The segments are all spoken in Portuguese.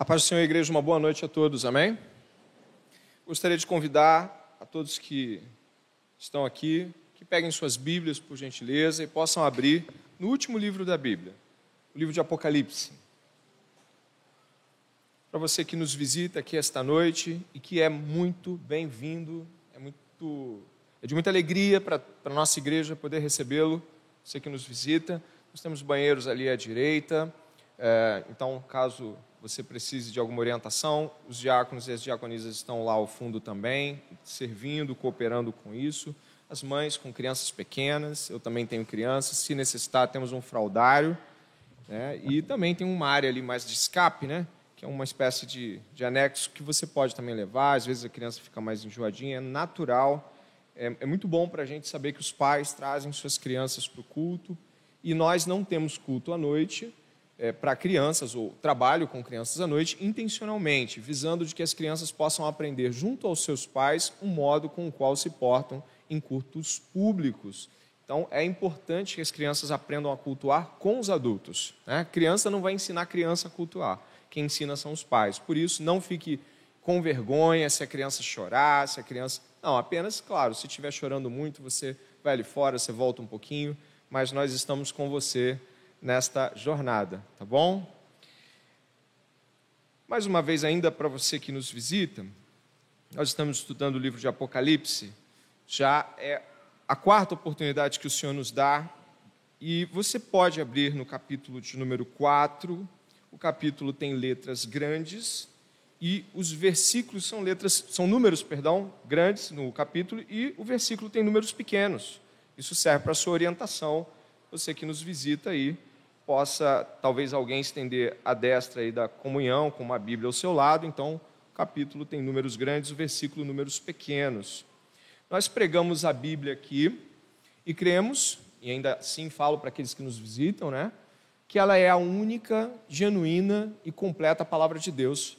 A paz do Senhor, igreja, uma boa noite a todos, amém? Gostaria de convidar a todos que estão aqui, que peguem suas Bíblias, por gentileza, e possam abrir no último livro da Bíblia, o livro de Apocalipse. Para você que nos visita aqui esta noite e que é muito bem-vindo, é, muito, é de muita alegria para a nossa igreja poder recebê-lo, você que nos visita. Nós temos banheiros ali à direita, é, então, caso você precise de alguma orientação, os diáconos e as diaconisas estão lá ao fundo também, servindo, cooperando com isso. As mães com crianças pequenas, eu também tenho crianças, se necessitar, temos um fraudário. Né? E também tem uma área ali mais de escape, né? que é uma espécie de, de anexo que você pode também levar. Às vezes a criança fica mais enjoadinha, é natural. É, é muito bom para a gente saber que os pais trazem suas crianças para o culto. E nós não temos culto à noite, é, para crianças, ou trabalho com crianças à noite, intencionalmente, visando de que as crianças possam aprender junto aos seus pais um modo com o qual se portam em cultos públicos. Então, é importante que as crianças aprendam a cultuar com os adultos. Né? A criança não vai ensinar a criança a cultuar, quem ensina são os pais. Por isso, não fique com vergonha se a criança chorar, se a criança. Não, apenas, claro, se estiver chorando muito, você vai ali fora, você volta um pouquinho, mas nós estamos com você nesta jornada, tá bom? Mais uma vez, ainda para você que nos visita, nós estamos estudando o livro de Apocalipse, já é a quarta oportunidade que o Senhor nos dá, e você pode abrir no capítulo de número 4. O capítulo tem letras grandes e os versículos são letras, são números, perdão, grandes no capítulo e o versículo tem números pequenos. Isso serve para a sua orientação, você que nos visita aí possa talvez alguém estender a destra aí da comunhão com uma Bíblia ao seu lado, então o capítulo tem números grandes, o versículo números pequenos. Nós pregamos a Bíblia aqui e cremos, e ainda assim falo para aqueles que nos visitam, né, que ela é a única, genuína e completa palavra de Deus.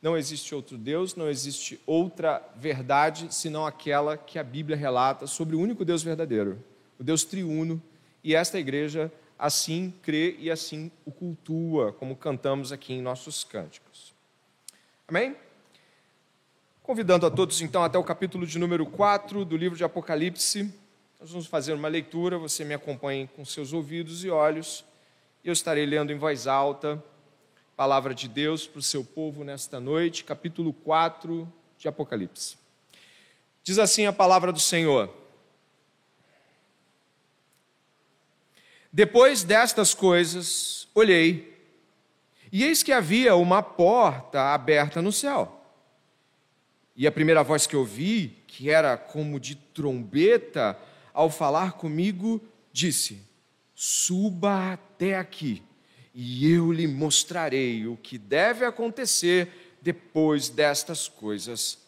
Não existe outro Deus, não existe outra verdade senão aquela que a Bíblia relata sobre o único Deus verdadeiro, o Deus triuno, e esta igreja assim crê e assim o cultua, como cantamos aqui em nossos cânticos. Amém? Convidando a todos então até o capítulo de número 4 do livro de Apocalipse. Nós vamos fazer uma leitura, você me acompanhe com seus ouvidos e olhos. Eu estarei lendo em voz alta a palavra de Deus para o seu povo nesta noite, capítulo 4 de Apocalipse. Diz assim a palavra do Senhor: Depois destas coisas, olhei, e eis que havia uma porta aberta no céu. E a primeira voz que ouvi, que era como de trombeta, ao falar comigo, disse: Suba até aqui, e eu lhe mostrarei o que deve acontecer depois destas coisas.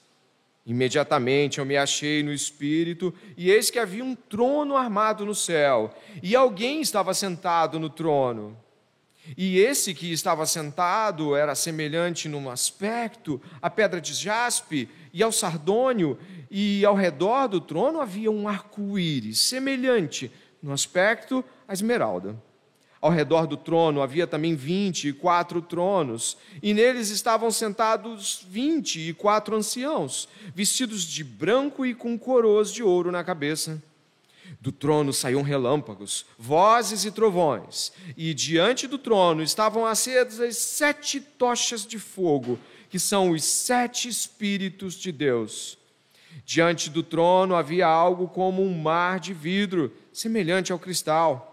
Imediatamente eu me achei no espírito, e eis que havia um trono armado no céu, e alguém estava sentado no trono. E esse que estava sentado era semelhante num aspecto à pedra de jaspe e ao sardônio, e ao redor do trono havia um arco-íris, semelhante no aspecto à esmeralda. Ao redor do trono havia também vinte e quatro tronos, e neles estavam sentados vinte e quatro anciãos, vestidos de branco e com coroas de ouro na cabeça. Do trono saíam relâmpagos, vozes e trovões, e diante do trono estavam acesas sete tochas de fogo, que são os sete Espíritos de Deus. Diante do trono havia algo como um mar de vidro, semelhante ao cristal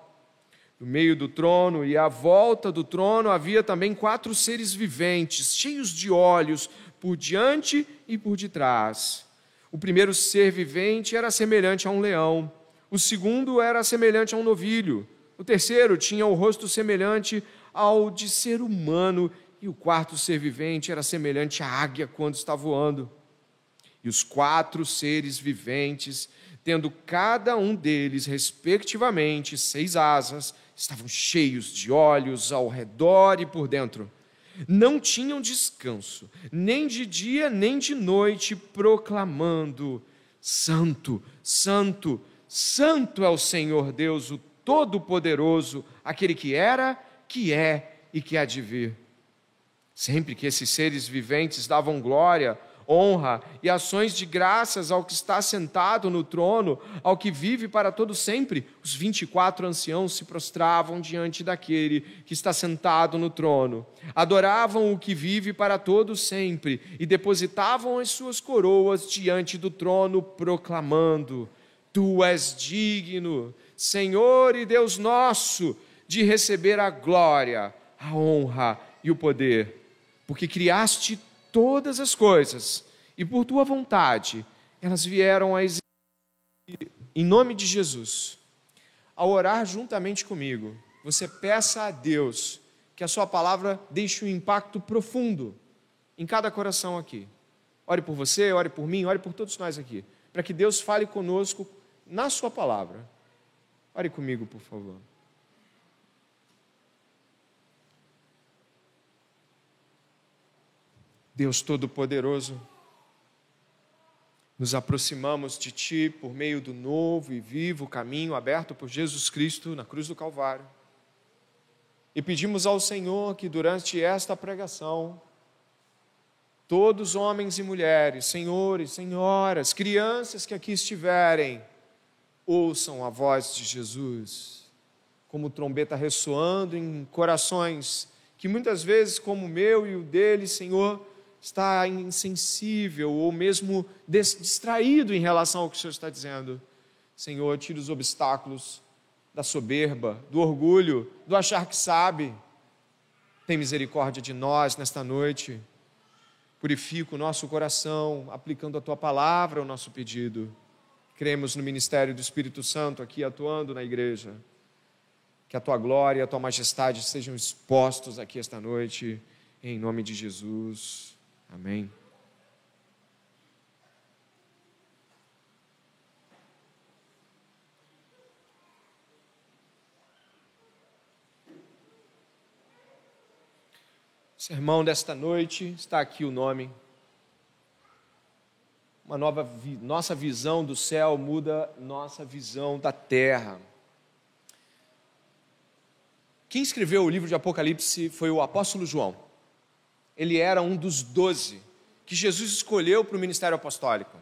no meio do trono e à volta do trono havia também quatro seres viventes, cheios de olhos, por diante e por detrás. O primeiro ser vivente era semelhante a um leão, o segundo era semelhante a um novilho, o terceiro tinha o rosto semelhante ao de ser humano, e o quarto ser vivente era semelhante à águia quando está voando. E os quatro seres viventes, tendo cada um deles, respectivamente, seis asas, estavam cheios de olhos ao redor e por dentro. Não tinham descanso, nem de dia nem de noite, proclamando: Santo, Santo, Santo é o Senhor Deus, o Todo-Poderoso, aquele que era, que é e que há de vir. Sempre que esses seres viventes davam glória, honra e ações de graças ao que está sentado no trono, ao que vive para todo sempre, os 24 anciãos se prostravam diante daquele que está sentado no trono. Adoravam o que vive para todo sempre e depositavam as suas coroas diante do trono, proclamando: Tu és digno, Senhor e Deus nosso, de receber a glória, a honra e o poder, porque criaste todas as coisas, e por tua vontade elas vieram a existir. Em nome de Jesus, ao orar juntamente comigo, você peça a Deus que a sua palavra deixe um impacto profundo em cada coração aqui. Ore por você, ore por mim, ore por todos nós aqui, para que Deus fale conosco na sua palavra. Ore comigo, por favor. Deus Todo-Poderoso, nos aproximamos de Ti por meio do novo e vivo caminho aberto por Jesus Cristo na cruz do Calvário. E pedimos ao Senhor que durante esta pregação, todos homens e mulheres, senhores, senhoras, crianças que aqui estiverem, ouçam a voz de Jesus, como trombeta ressoando em corações que muitas vezes, como o meu e o dele, Senhor, está insensível ou mesmo distraído em relação ao que o Senhor está dizendo. Senhor, tira os obstáculos da soberba, do orgulho, do achar que sabe. Tem misericórdia de nós nesta noite. Purifica o nosso coração, aplicando a tua palavra ao nosso pedido. Cremos no ministério do Espírito Santo aqui atuando na igreja. Que a tua glória e a tua majestade sejam expostos aqui esta noite, em nome de Jesus. Amém. Sermão desta noite está aqui o nome. Uma nova vi nossa visão do céu muda nossa visão da terra. Quem escreveu o livro de Apocalipse foi o apóstolo João ele era um dos doze que Jesus escolheu para o ministério apostólico.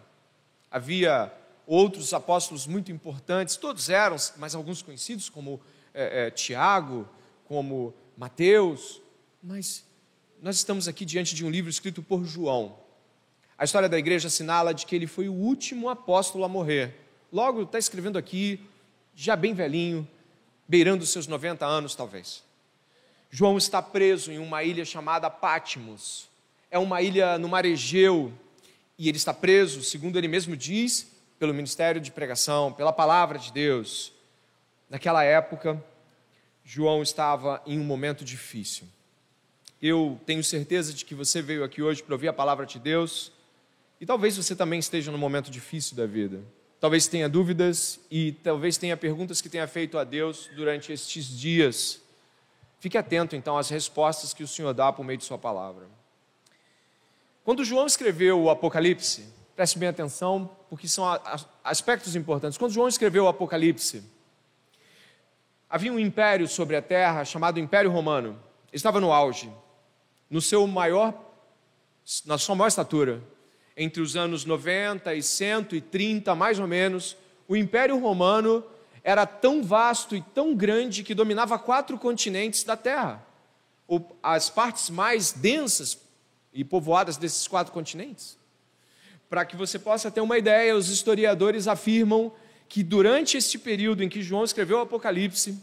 Havia outros apóstolos muito importantes, todos eram, mas alguns conhecidos, como é, é, Tiago, como Mateus, mas nós estamos aqui diante de um livro escrito por João. A história da igreja assinala de que ele foi o último apóstolo a morrer. Logo, está escrevendo aqui, já bem velhinho, beirando os seus 90 anos, talvez. João está preso em uma ilha chamada Pátimos. É uma ilha no mar Egeu e ele está preso, segundo ele mesmo diz, pelo ministério de pregação, pela palavra de Deus. Naquela época, João estava em um momento difícil. Eu tenho certeza de que você veio aqui hoje para ouvir a palavra de Deus e talvez você também esteja num momento difícil da vida. Talvez tenha dúvidas e talvez tenha perguntas que tenha feito a Deus durante estes dias. Fique atento então às respostas que o Senhor dá por meio de Sua palavra. Quando João escreveu o Apocalipse, preste bem atenção, porque são aspectos importantes. Quando João escreveu o Apocalipse, havia um império sobre a terra chamado Império Romano. Ele estava no auge, no seu maior, na sua maior estatura. Entre os anos 90 e 130, mais ou menos, o Império Romano era tão vasto e tão grande que dominava quatro continentes da Terra. As partes mais densas e povoadas desses quatro continentes. Para que você possa ter uma ideia, os historiadores afirmam que durante este período em que João escreveu o Apocalipse,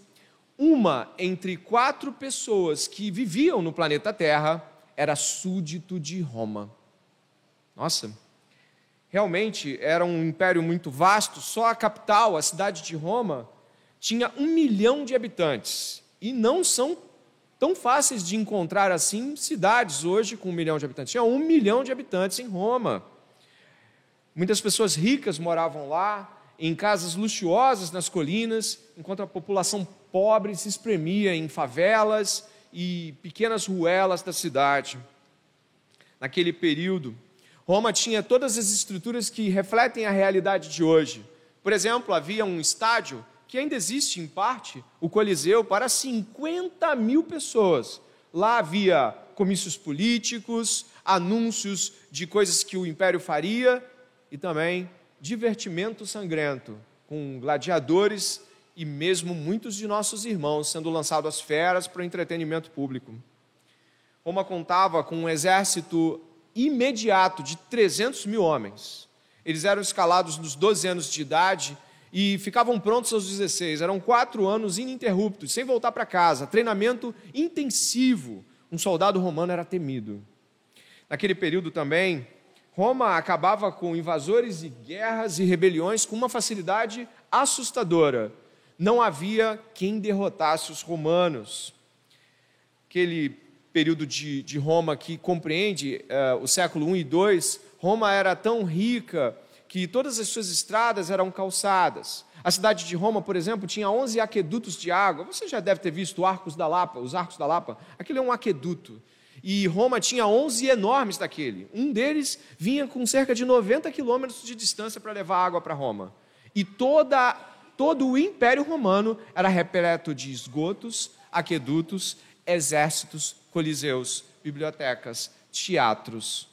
uma entre quatro pessoas que viviam no planeta Terra era súdito de Roma. Nossa, realmente era um império muito vasto, só a capital, a cidade de Roma, tinha um milhão de habitantes. E não são tão fáceis de encontrar assim cidades hoje com um milhão de habitantes. Tinha um milhão de habitantes em Roma. Muitas pessoas ricas moravam lá, em casas luxuosas nas colinas, enquanto a população pobre se espremia em favelas e pequenas ruelas da cidade. Naquele período, Roma tinha todas as estruturas que refletem a realidade de hoje. Por exemplo, havia um estádio que ainda existe em parte, o Coliseu, para 50 mil pessoas. Lá havia comícios políticos, anúncios de coisas que o império faria e também divertimento sangrento, com gladiadores e mesmo muitos de nossos irmãos sendo lançados às feras para o entretenimento público. Roma contava com um exército imediato de 300 mil homens. Eles eram escalados nos 12 anos de idade e ficavam prontos aos 16. Eram quatro anos ininterruptos, sem voltar para casa. Treinamento intensivo. Um soldado romano era temido. Naquele período também, Roma acabava com invasores e guerras e rebeliões com uma facilidade assustadora. Não havia quem derrotasse os romanos. Aquele período de, de Roma que compreende uh, o século 1 e 2, Roma era tão rica que todas as suas estradas eram calçadas. A cidade de Roma, por exemplo, tinha 11 aquedutos de água. Você já deve ter visto Arcos da Lapa, os Arcos da Lapa. Aquele é um aqueduto. E Roma tinha 11 enormes daquele. Um deles vinha com cerca de 90 quilômetros de distância para levar água para Roma. E toda, todo o Império Romano era repleto de esgotos, aquedutos, exércitos, coliseus, bibliotecas, teatros.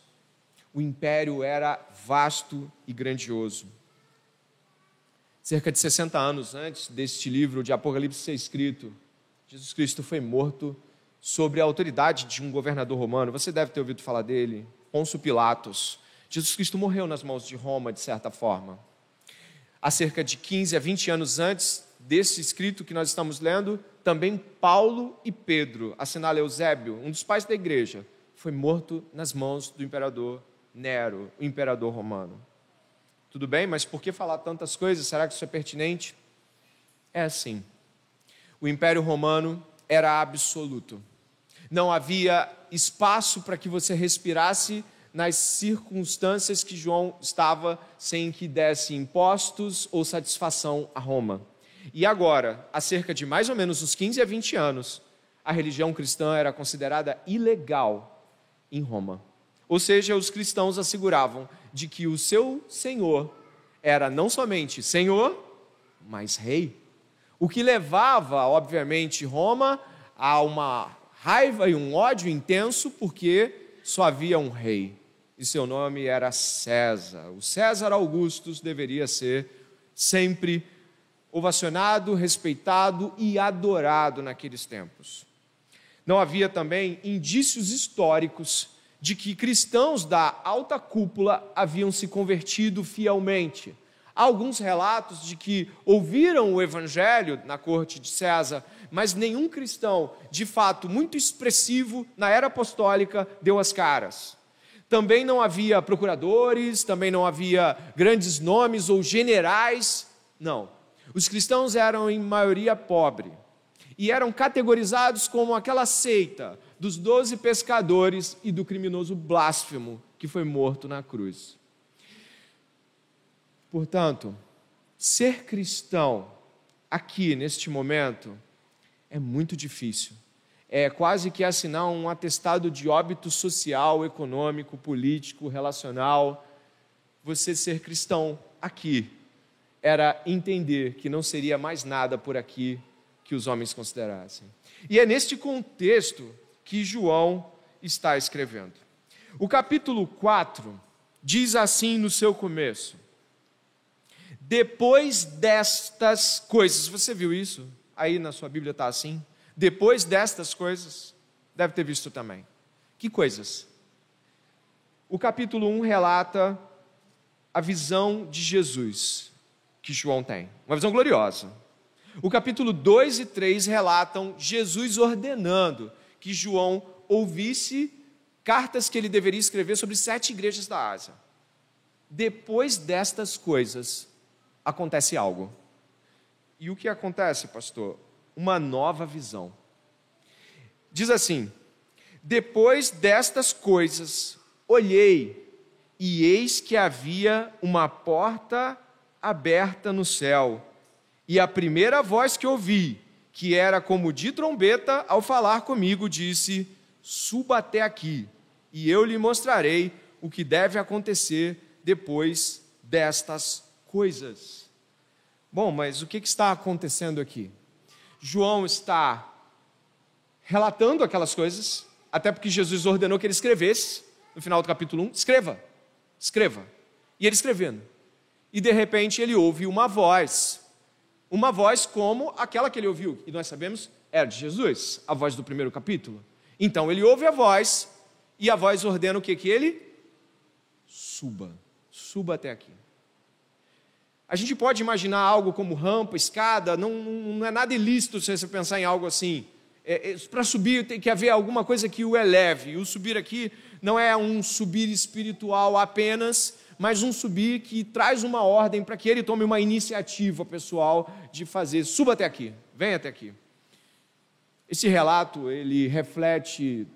O império era vasto e grandioso. Cerca de 60 anos antes deste livro de Apocalipse ser escrito, Jesus Cristo foi morto sobre a autoridade de um governador romano. Você deve ter ouvido falar dele, Pôncio Pilatos. Jesus Cristo morreu nas mãos de Roma, de certa forma. Há cerca de 15 a 20 anos antes desse escrito que nós estamos lendo, também Paulo e Pedro, assinala Eusébio, um dos pais da igreja, foi morto nas mãos do imperador Nero, o imperador romano. Tudo bem, mas por que falar tantas coisas? Será que isso é pertinente? É assim. O Império Romano era absoluto. Não havia espaço para que você respirasse nas circunstâncias que João estava sem que desse impostos ou satisfação a Roma. E agora, há cerca de mais ou menos uns 15 a 20 anos, a religião cristã era considerada ilegal em Roma. Ou seja, os cristãos asseguravam de que o seu Senhor era não somente Senhor, mas Rei. O que levava, obviamente, Roma a uma raiva e um ódio intenso, porque só havia um rei, e seu nome era César. O César Augustus deveria ser sempre ovacionado, respeitado e adorado naqueles tempos. Não havia também indícios históricos de que cristãos da alta cúpula haviam se convertido fielmente. Há alguns relatos de que ouviram o evangelho na corte de César, mas nenhum cristão, de fato muito expressivo na era apostólica, deu as caras. Também não havia procuradores, também não havia grandes nomes ou generais, não. Os cristãos eram em maioria pobre e eram categorizados como aquela seita dos doze pescadores e do criminoso blasfemo que foi morto na cruz. Portanto, ser cristão aqui neste momento é muito difícil. É quase que assinar um atestado de óbito social, econômico, político, relacional. Você ser cristão aqui era entender que não seria mais nada por aqui que os homens considerassem. E é neste contexto que João está escrevendo. O capítulo 4 diz assim no seu começo: Depois destas coisas, você viu isso? Aí na sua Bíblia está assim? Depois destas coisas, deve ter visto também. Que coisas? O capítulo 1 relata a visão de Jesus que João tem, uma visão gloriosa. O capítulo 2 e 3 relatam Jesus ordenando que João ouvisse cartas que ele deveria escrever sobre sete igrejas da Ásia. Depois destas coisas, acontece algo. E o que acontece, pastor? Uma nova visão. Diz assim: Depois destas coisas, olhei, e eis que havia uma porta aberta no céu, e a primeira voz que ouvi que era como de trombeta, ao falar comigo, disse: Suba até aqui, e eu lhe mostrarei o que deve acontecer depois destas coisas. Bom, mas o que está acontecendo aqui? João está relatando aquelas coisas, Até porque Jesus ordenou que ele escrevesse, no final do capítulo 1, escreva, escreva. E ele escrevendo. E de repente ele ouve uma voz, uma voz como aquela que ele ouviu, e nós sabemos era de Jesus, a voz do primeiro capítulo. Então ele ouve a voz, e a voz ordena o que? Que ele suba, suba até aqui. A gente pode imaginar algo como rampa, escada, não, não é nada ilícito se você pensar em algo assim. É, é, Para subir tem que haver alguma coisa que o eleve. E o subir aqui não é um subir espiritual apenas, mas um subir que traz uma ordem para que ele tome uma iniciativa pessoal de fazer. Suba até aqui, venha até aqui. Esse relato ele reflete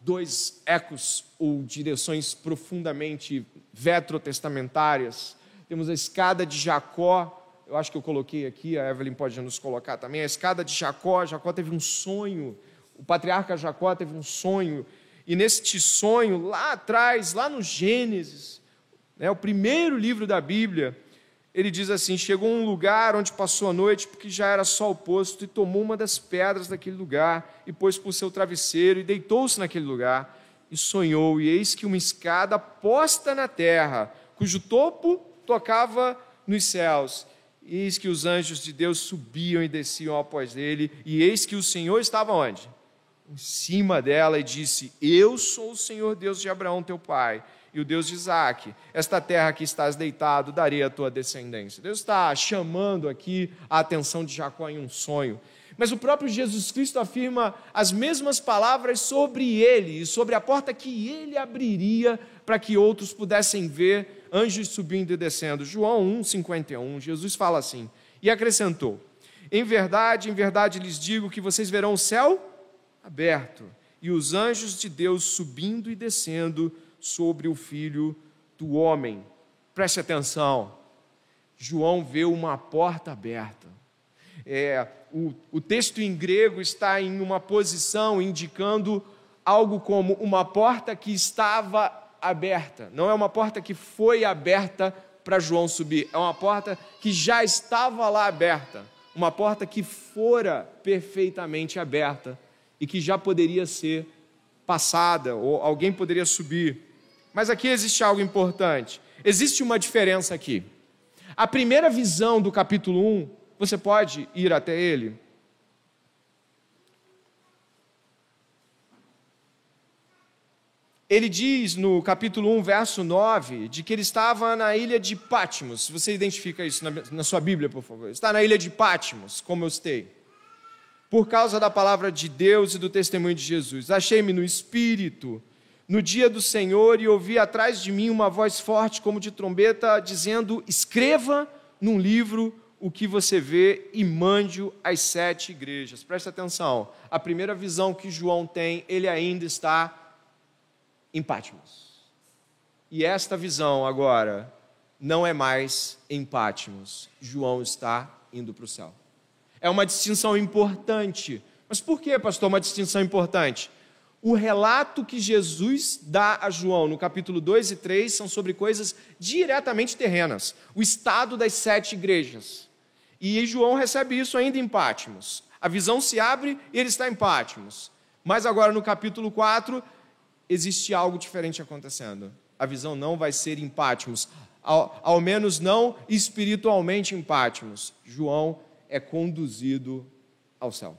dois ecos ou direções profundamente vetrotestamentárias temos a escada de Jacó, eu acho que eu coloquei aqui, a Evelyn pode nos colocar também, a escada de Jacó, Jacó teve um sonho, o patriarca Jacó teve um sonho, e neste sonho, lá atrás, lá no Gênesis, né, o primeiro livro da Bíblia, ele diz assim: chegou a um lugar onde passou a noite, porque já era sol posto, e tomou uma das pedras daquele lugar, e pôs por seu travesseiro, e deitou-se naquele lugar, e sonhou, e eis que uma escada posta na terra, cujo topo tocava nos céus. Eis que os anjos de Deus subiam e desciam após ele, e eis que o Senhor estava onde? Em cima dela, e disse: Eu sou o Senhor Deus de Abraão, teu pai, e o Deus de Isaac. Esta terra que estás deitado, darei a tua descendência. Deus está chamando aqui a atenção de Jacó em um sonho. Mas o próprio Jesus Cristo afirma as mesmas palavras sobre ele e sobre a porta que ele abriria para que outros pudessem ver anjos subindo e descendo. João 1,51, Jesus fala assim, e acrescentou: Em verdade, em verdade lhes digo que vocês verão o céu aberto e os anjos de Deus subindo e descendo sobre o filho do homem. Preste atenção, João vê uma porta aberta. É, o, o texto em grego está em uma posição indicando algo como uma porta que estava aberta, não é uma porta que foi aberta para João subir, é uma porta que já estava lá aberta, uma porta que fora perfeitamente aberta e que já poderia ser passada ou alguém poderia subir. Mas aqui existe algo importante. Existe uma diferença aqui. A primeira visão do capítulo 1, você pode ir até ele, ele diz no capítulo 1, verso 9, de que ele estava na ilha de Pátimos. Você identifica isso na, na sua Bíblia, por favor. Está na ilha de Pátimos, como eu citei. Por causa da palavra de Deus e do testemunho de Jesus. Achei-me no Espírito, no dia do Senhor, e ouvi atrás de mim uma voz forte, como de trombeta, dizendo: Escreva num livro o que você vê e mande-o às sete igrejas. Preste atenção. A primeira visão que João tem, ele ainda está em Pátimos. E esta visão agora não é mais em Pátimos. João está indo para o céu. É uma distinção importante. Mas por que, pastor, uma distinção importante? O relato que Jesus dá a João no capítulo 2 e 3 são sobre coisas diretamente terrenas, o estado das sete igrejas. E João recebe isso ainda em Pátimos. A visão se abre e ele está em Pátimos. Mas agora no capítulo 4, existe algo diferente acontecendo. A visão não vai ser em Pátimos, ao, ao menos não espiritualmente em Pátimos. João é conduzido ao céu.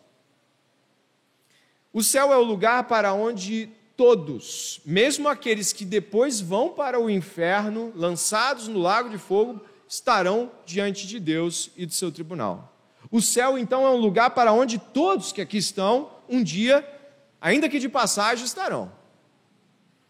O céu é o lugar para onde todos, mesmo aqueles que depois vão para o inferno, lançados no lago de fogo, estarão diante de Deus e do seu tribunal. O céu, então, é um lugar para onde todos que aqui estão, um dia, ainda que de passagem, estarão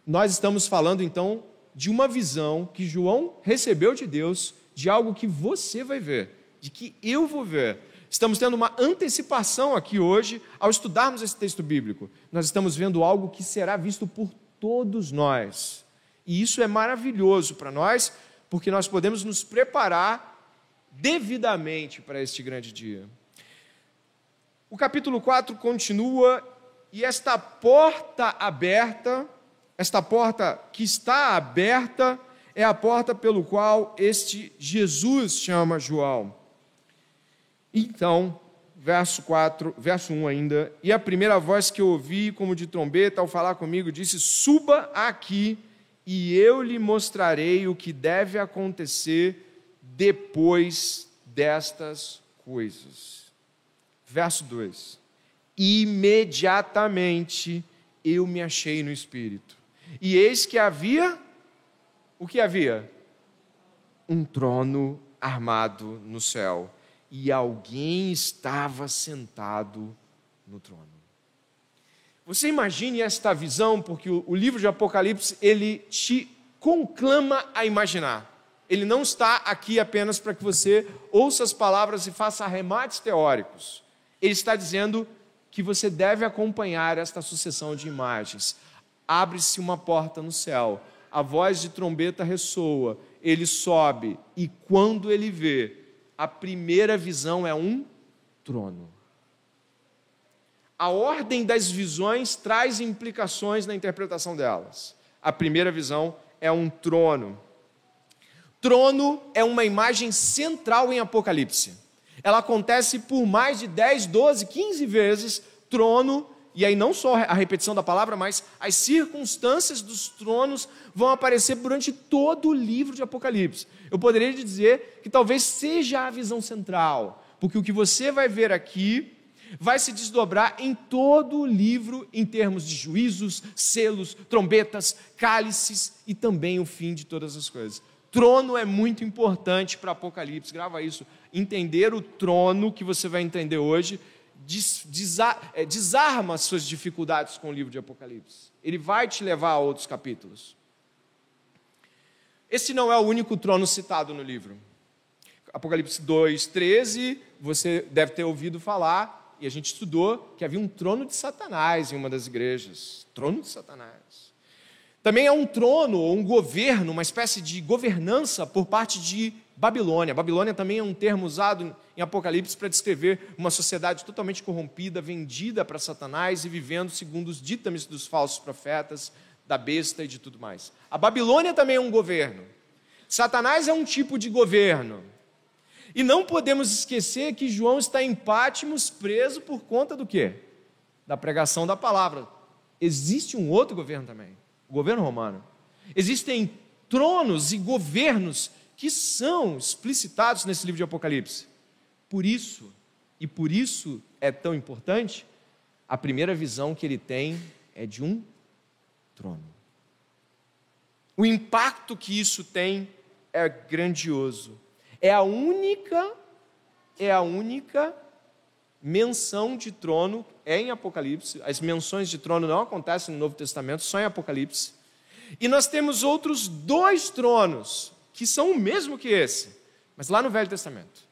nós estamos falando então de uma visão que João recebeu de Deus, de algo que você vai ver, de que eu vou ver. Estamos tendo uma antecipação aqui hoje ao estudarmos esse texto bíblico. Nós estamos vendo algo que será visto por todos nós. E isso é maravilhoso para nós, porque nós podemos nos preparar devidamente para este grande dia. O capítulo 4 continua e esta porta aberta esta porta que está aberta é a porta pelo qual este Jesus chama João. Então, verso 4, verso 1 ainda. E a primeira voz que eu ouvi, como de trombeta, ao falar comigo, disse: Suba aqui, e eu lhe mostrarei o que deve acontecer depois destas coisas. Verso 2: Imediatamente eu me achei no espírito, e eis que havia o que havia? Um trono armado no céu e alguém estava sentado no trono. Você imagine esta visão, porque o, livro de Apocalipse ele te conclama a imaginar. Ele não está aqui apenas para que você ouça as palavras e faça arremates teóricos. Ele está dizendo que você deve acompanhar esta sucessão de imagens. Abre-se uma porta no céu, a voz de trombeta ressoa, ele sobe, e quando ele vê, a primeira visão é um trono. A ordem das visões traz implicações na interpretação delas. A primeira visão é um trono. Trono é uma imagem central em Apocalipse. Ela acontece por mais de 10, 12, 15 vezes. Trono e aí não só a repetição da palavra, mas as circunstâncias dos tronos vão aparecer durante todo o livro de Apocalipse. Eu poderia dizer que talvez seja a visão central, porque o que você vai ver aqui vai se desdobrar em todo o livro em termos de juízos, selos, trombetas, cálices e também o fim de todas as coisas. Trono é muito importante para Apocalipse, grava isso. Entender o trono que você vai entender hoje desarma as suas dificuldades com o livro de Apocalipse. Ele vai te levar a outros capítulos. Esse não é o único trono citado no livro. Apocalipse 2, 13, você deve ter ouvido falar, e a gente estudou, que havia um trono de Satanás em uma das igrejas. Trono de Satanás. Também é um trono, ou um governo, uma espécie de governança por parte de Babilônia. Babilônia também é um termo usado em Apocalipse para descrever uma sociedade totalmente corrompida, vendida para Satanás e vivendo segundo os ditames dos falsos profetas, da besta e de tudo mais. A Babilônia também é um governo. Satanás é um tipo de governo. E não podemos esquecer que João está em Pátimos preso por conta do quê? Da pregação da palavra. Existe um outro governo também, o governo romano. Existem tronos e governos que são explicitados nesse livro de Apocalipse. Por isso, e por isso é tão importante, a primeira visão que ele tem é de um trono. O impacto que isso tem é grandioso. É a única é a única menção de trono é em Apocalipse. As menções de trono não acontecem no Novo Testamento, só em Apocalipse. E nós temos outros dois tronos que são o mesmo que esse, mas lá no Velho Testamento.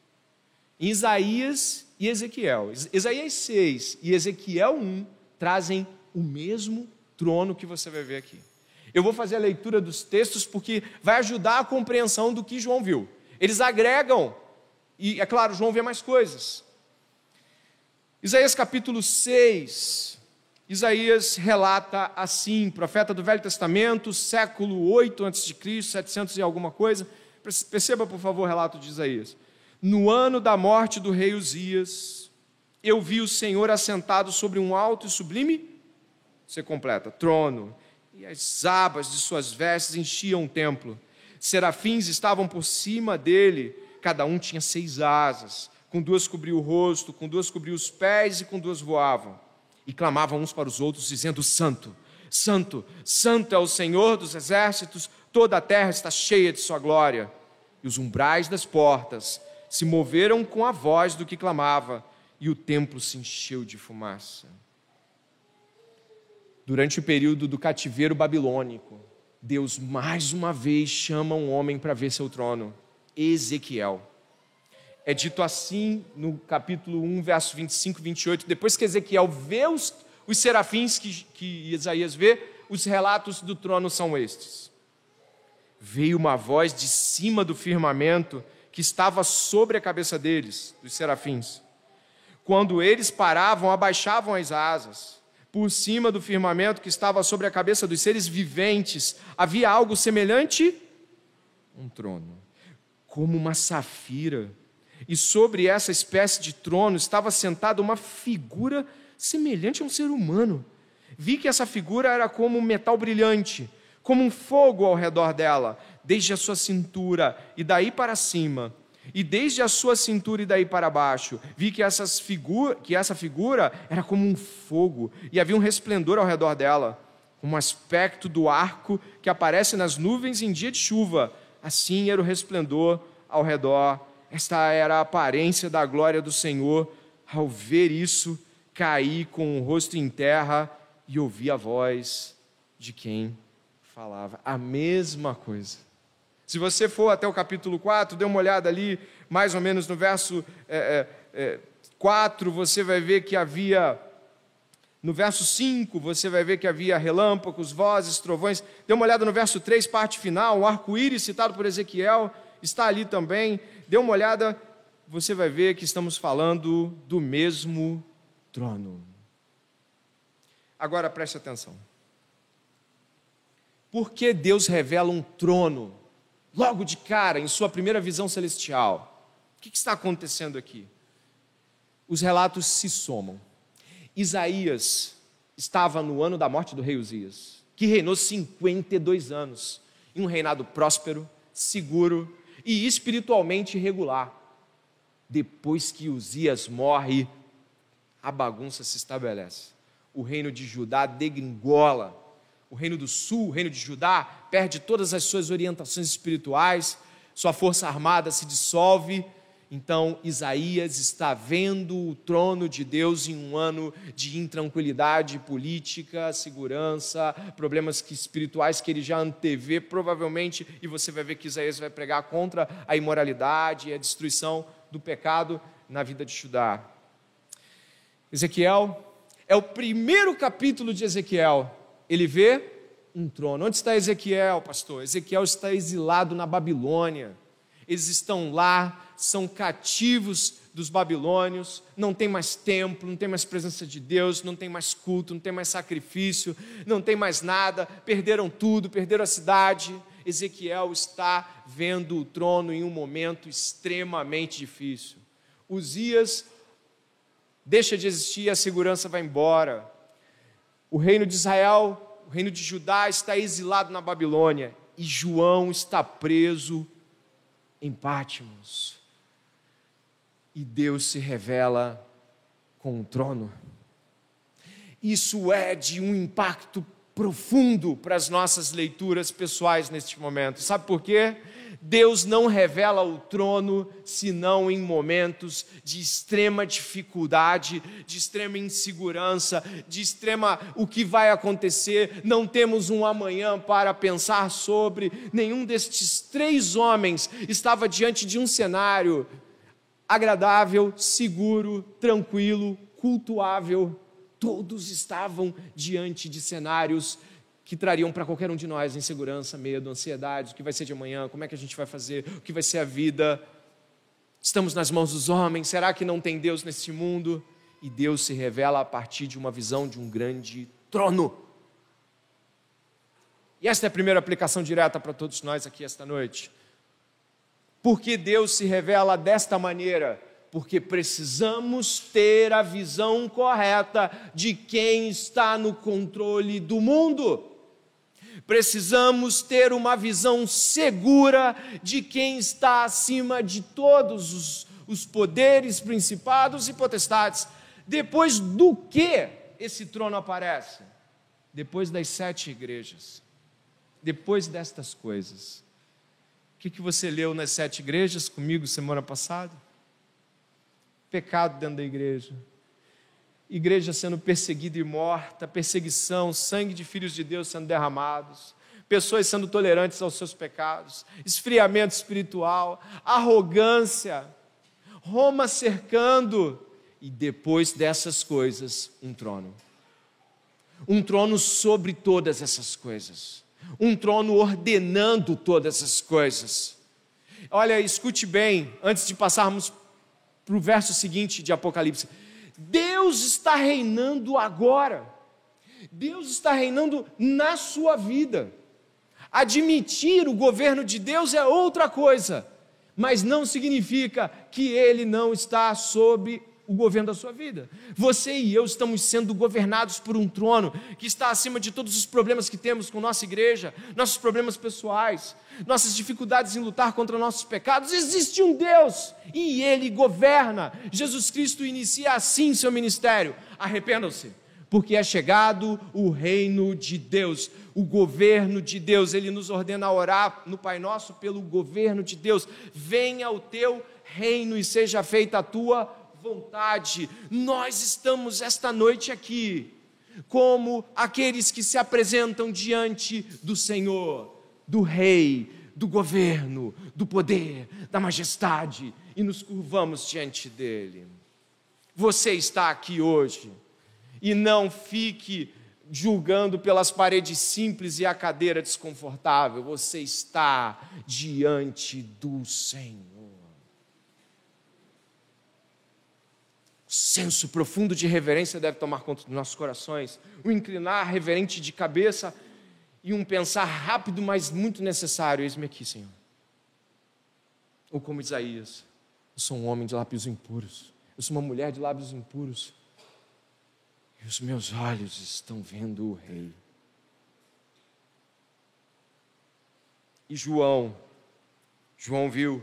Em Isaías e Ezequiel. Isaías 6 e Ezequiel 1 trazem o mesmo trono que você vai ver aqui. Eu vou fazer a leitura dos textos porque vai ajudar a compreensão do que João viu. Eles agregam, e é claro, João vê mais coisas. Isaías capítulo 6, Isaías relata assim, profeta do Velho Testamento, século 8 a.C., 700 e alguma coisa. Perceba, por favor, o relato de Isaías. No ano da morte do rei Uzias, eu vi o Senhor assentado sobre um alto e sublime, você completa, trono, e as abas de suas vestes enchiam o templo. Serafins estavam por cima dele, cada um tinha seis asas, com duas cobriu o rosto, com duas cobriu os pés e com duas voavam e clamavam uns para os outros, dizendo: Santo, Santo, Santo é o Senhor dos exércitos, toda a terra está cheia de Sua glória. E os umbrais das portas se moveram com a voz do que clamava, e o templo se encheu de fumaça. Durante o período do cativeiro babilônico, Deus mais uma vez chama um homem para ver seu trono, Ezequiel. É dito assim no capítulo 1, verso 25 e 28. Depois que Ezequiel vê os, os serafins que, que Isaías vê, os relatos do trono são estes. Veio uma voz de cima do firmamento que estava sobre a cabeça deles, dos serafins. Quando eles paravam, abaixavam as asas. Por cima do firmamento que estava sobre a cabeça dos seres viventes, havia algo semelhante um trono, como uma safira e sobre essa espécie de trono estava sentada uma figura semelhante a um ser humano. Vi que essa figura era como um metal brilhante, como um fogo ao redor dela, desde a sua cintura e daí para cima. E desde a sua cintura e daí para baixo, vi que, essas que essa figura era como um fogo, e havia um resplendor ao redor dela, como um aspecto do arco que aparece nas nuvens em dia de chuva. Assim era o resplendor ao redor. Esta era a aparência da glória do Senhor. Ao ver isso, caí com o rosto em terra e ouvi a voz de quem falava. A mesma coisa. Se você for até o capítulo 4, dê uma olhada ali, mais ou menos no verso é, é, é, 4, você vai ver que havia. No verso 5, você vai ver que havia relâmpagos, vozes, trovões. Dê uma olhada no verso 3, parte final, o arco-íris citado por Ezequiel está ali também. Dê uma olhada, você vai ver que estamos falando do mesmo trono. Agora preste atenção. Por que Deus revela um trono logo de cara, em sua primeira visão celestial. O que está acontecendo aqui? Os relatos se somam. Isaías estava no ano da morte do rei Uzias, que reinou 52 anos, em um reinado próspero, seguro e espiritualmente regular. Depois que Uzias morre, a bagunça se estabelece. O reino de Judá degringola o reino do sul, o reino de Judá, perde todas as suas orientações espirituais, sua força armada se dissolve. Então, Isaías está vendo o trono de Deus em um ano de intranquilidade política, segurança, problemas espirituais que ele já antevê, provavelmente, e você vai ver que Isaías vai pregar contra a imoralidade e a destruição do pecado na vida de Judá. Ezequiel é o primeiro capítulo de Ezequiel ele vê um trono. Onde está Ezequiel, pastor? Ezequiel está exilado na Babilônia. Eles estão lá, são cativos dos babilônios, não tem mais templo, não tem mais presença de Deus, não tem mais culto, não tem mais sacrifício, não tem mais nada, perderam tudo, perderam a cidade. Ezequiel está vendo o trono em um momento extremamente difícil. Uzias deixa de existir, a segurança vai embora. O reino de Israel, o reino de Judá está exilado na Babilônia e João está preso em Pátimos. E Deus se revela com o trono. Isso é de um impacto profundo para as nossas leituras pessoais neste momento. Sabe por quê? Deus não revela o trono senão em momentos de extrema dificuldade, de extrema insegurança, de extrema o que vai acontecer. Não temos um amanhã para pensar sobre. Nenhum destes três homens estava diante de um cenário agradável, seguro, tranquilo, cultuável. Todos estavam diante de cenários que trariam para qualquer um de nós insegurança, medo, ansiedade, o que vai ser de amanhã, como é que a gente vai fazer, o que vai ser a vida. Estamos nas mãos dos homens, será que não tem Deus neste mundo? E Deus se revela a partir de uma visão de um grande trono. E esta é a primeira aplicação direta para todos nós aqui esta noite. Por que Deus se revela desta maneira? Porque precisamos ter a visão correta de quem está no controle do mundo. Precisamos ter uma visão segura de quem está acima de todos os, os poderes, principados e potestades. Depois do que esse trono aparece? Depois das sete igrejas. Depois destas coisas. O que, que você leu nas sete igrejas comigo semana passada? Pecado dentro da igreja igreja sendo perseguida e morta, perseguição, sangue de filhos de Deus sendo derramados, pessoas sendo tolerantes aos seus pecados, esfriamento espiritual, arrogância, Roma cercando, e depois dessas coisas, um trono. Um trono sobre todas essas coisas. Um trono ordenando todas essas coisas. Olha, escute bem, antes de passarmos para o verso seguinte de Apocalipse. Deus está reinando agora. Deus está reinando na sua vida. Admitir o governo de Deus é outra coisa, mas não significa que ele não está sob o governo da sua vida. Você e eu estamos sendo governados por um trono que está acima de todos os problemas que temos com nossa igreja, nossos problemas pessoais, nossas dificuldades em lutar contra nossos pecados. Existe um Deus e ele governa. Jesus Cristo inicia assim seu ministério. Arrependam-se, porque é chegado o reino de Deus, o governo de Deus. Ele nos ordena a orar no Pai Nosso pelo governo de Deus. Venha o teu reino e seja feita a tua vontade. Nós estamos esta noite aqui como aqueles que se apresentam diante do Senhor, do Rei, do governo, do poder, da majestade e nos curvamos diante dele. Você está aqui hoje e não fique julgando pelas paredes simples e a cadeira desconfortável, você está diante do Senhor. O senso profundo de reverência deve tomar conta dos nossos corações, o inclinar reverente de cabeça e um pensar rápido, mas muito necessário. Eis-me aqui, Senhor. Ou como Isaías, eu sou um homem de lábios impuros, eu sou uma mulher de lábios impuros, e os meus olhos estão vendo o Rei. E João, João viu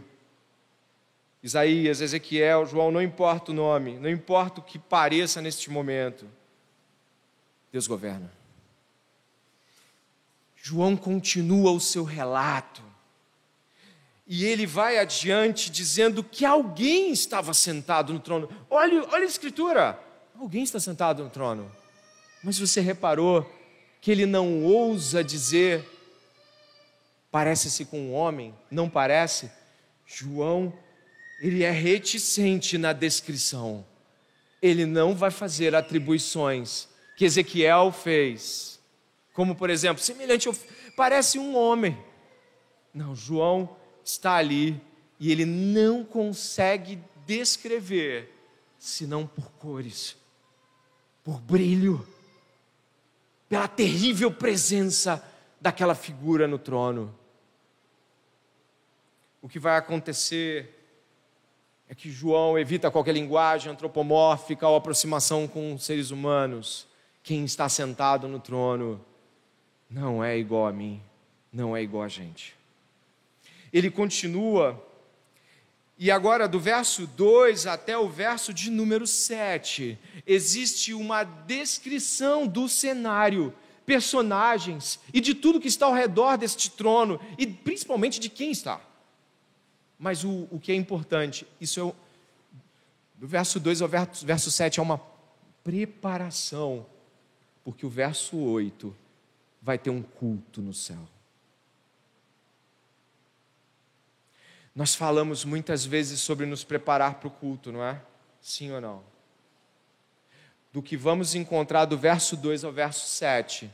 Isaías, Ezequiel, João, não importa o nome, não importa o que pareça neste momento, Deus governa. João continua o seu relato, e ele vai adiante dizendo que alguém estava sentado no trono. Olha, olha a escritura: alguém está sentado no trono. Mas você reparou que ele não ousa dizer, parece-se com um homem, não parece? João ele é reticente na descrição. Ele não vai fazer atribuições que Ezequiel fez. Como, por exemplo, semelhante, parece um homem. Não, João está ali e ele não consegue descrever, senão por cores, por brilho, pela terrível presença daquela figura no trono. O que vai acontecer é que João evita qualquer linguagem antropomórfica ou aproximação com seres humanos. Quem está sentado no trono não é igual a mim, não é igual a gente. Ele continua, e agora do verso 2 até o verso de número 7, existe uma descrição do cenário, personagens e de tudo que está ao redor deste trono, e principalmente de quem está. Mas o, o que é importante, isso é o, do verso 2 ao verso, verso 7 é uma preparação, porque o verso 8 vai ter um culto no céu. Nós falamos muitas vezes sobre nos preparar para o culto, não é? Sim ou não? Do que vamos encontrar do verso 2 ao verso 7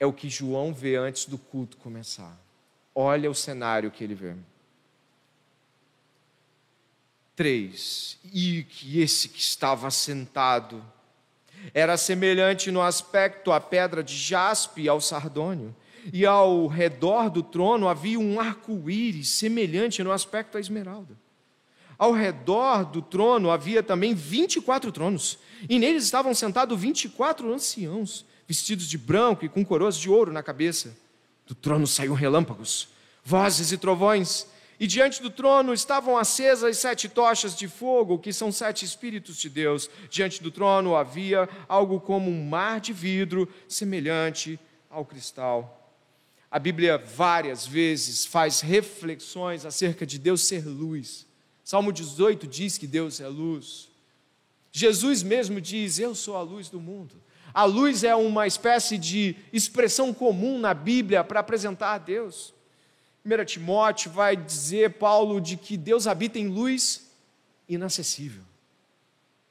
é o que João vê antes do culto começar. Olha o cenário que ele vê. 3. E que esse que estava sentado era semelhante no aspecto à pedra de jaspe e ao sardônio, e ao redor do trono havia um arco-íris semelhante no aspecto à esmeralda. Ao redor do trono havia também 24 tronos, e neles estavam sentados 24 anciãos, vestidos de branco e com coroas de ouro na cabeça. Do trono saíam relâmpagos, vozes e trovões, e diante do trono estavam acesas sete tochas de fogo, que são sete Espíritos de Deus. Diante do trono havia algo como um mar de vidro, semelhante ao cristal. A Bíblia várias vezes faz reflexões acerca de Deus ser luz. Salmo 18 diz que Deus é luz. Jesus mesmo diz: Eu sou a luz do mundo. A luz é uma espécie de expressão comum na Bíblia para apresentar a Deus. 1 Timóteo vai dizer, Paulo, de que Deus habita em luz inacessível.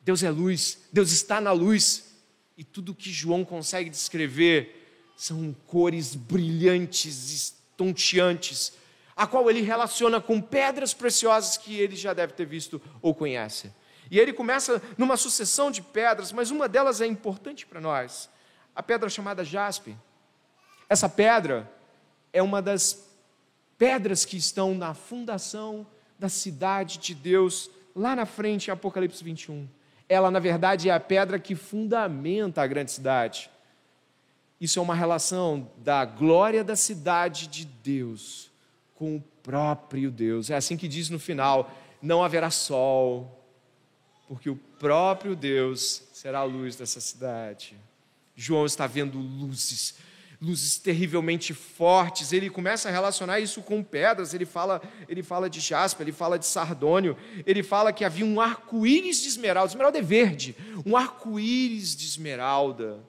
Deus é luz, Deus está na luz. E tudo que João consegue descrever são cores brilhantes, estonteantes, a qual ele relaciona com pedras preciosas que ele já deve ter visto ou conhece. E ele começa numa sucessão de pedras, mas uma delas é importante para nós. A pedra chamada jaspe. Essa pedra é uma das pedras que estão na fundação da cidade de Deus, lá na frente em Apocalipse 21. Ela, na verdade, é a pedra que fundamenta a grande cidade. Isso é uma relação da glória da cidade de Deus com o próprio Deus. É assim que diz no final: não haverá sol, porque o próprio Deus será a luz dessa cidade. João está vendo luzes, luzes terrivelmente fortes. Ele começa a relacionar isso com pedras. Ele fala, ele fala de jaspe, ele fala de sardônio. Ele fala que havia um arco-íris de esmeralda. Esmeralda é verde, um arco-íris de esmeralda.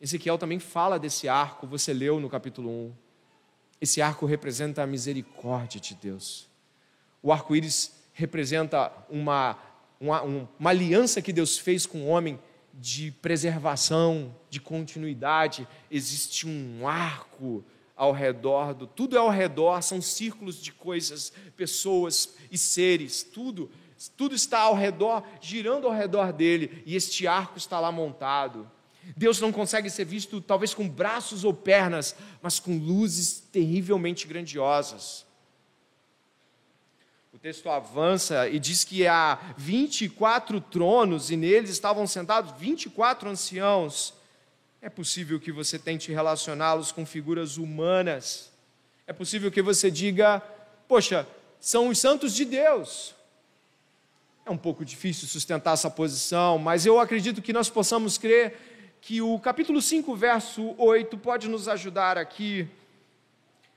Ezequiel também fala desse arco, você leu no capítulo 1. Esse arco representa a misericórdia de Deus. O arco-íris representa uma, uma, uma aliança que Deus fez com o homem de preservação, de continuidade. Existe um arco ao redor do. Tudo é ao redor, são círculos de coisas, pessoas e seres, tudo. Tudo está ao redor, girando ao redor dele, e este arco está lá montado. Deus não consegue ser visto talvez com braços ou pernas, mas com luzes terrivelmente grandiosas. Texto avança e diz que há 24 tronos e neles estavam sentados 24 anciãos. É possível que você tente relacioná-los com figuras humanas. É possível que você diga, poxa, são os santos de Deus. É um pouco difícil sustentar essa posição, mas eu acredito que nós possamos crer que o capítulo 5, verso 8 pode nos ajudar aqui,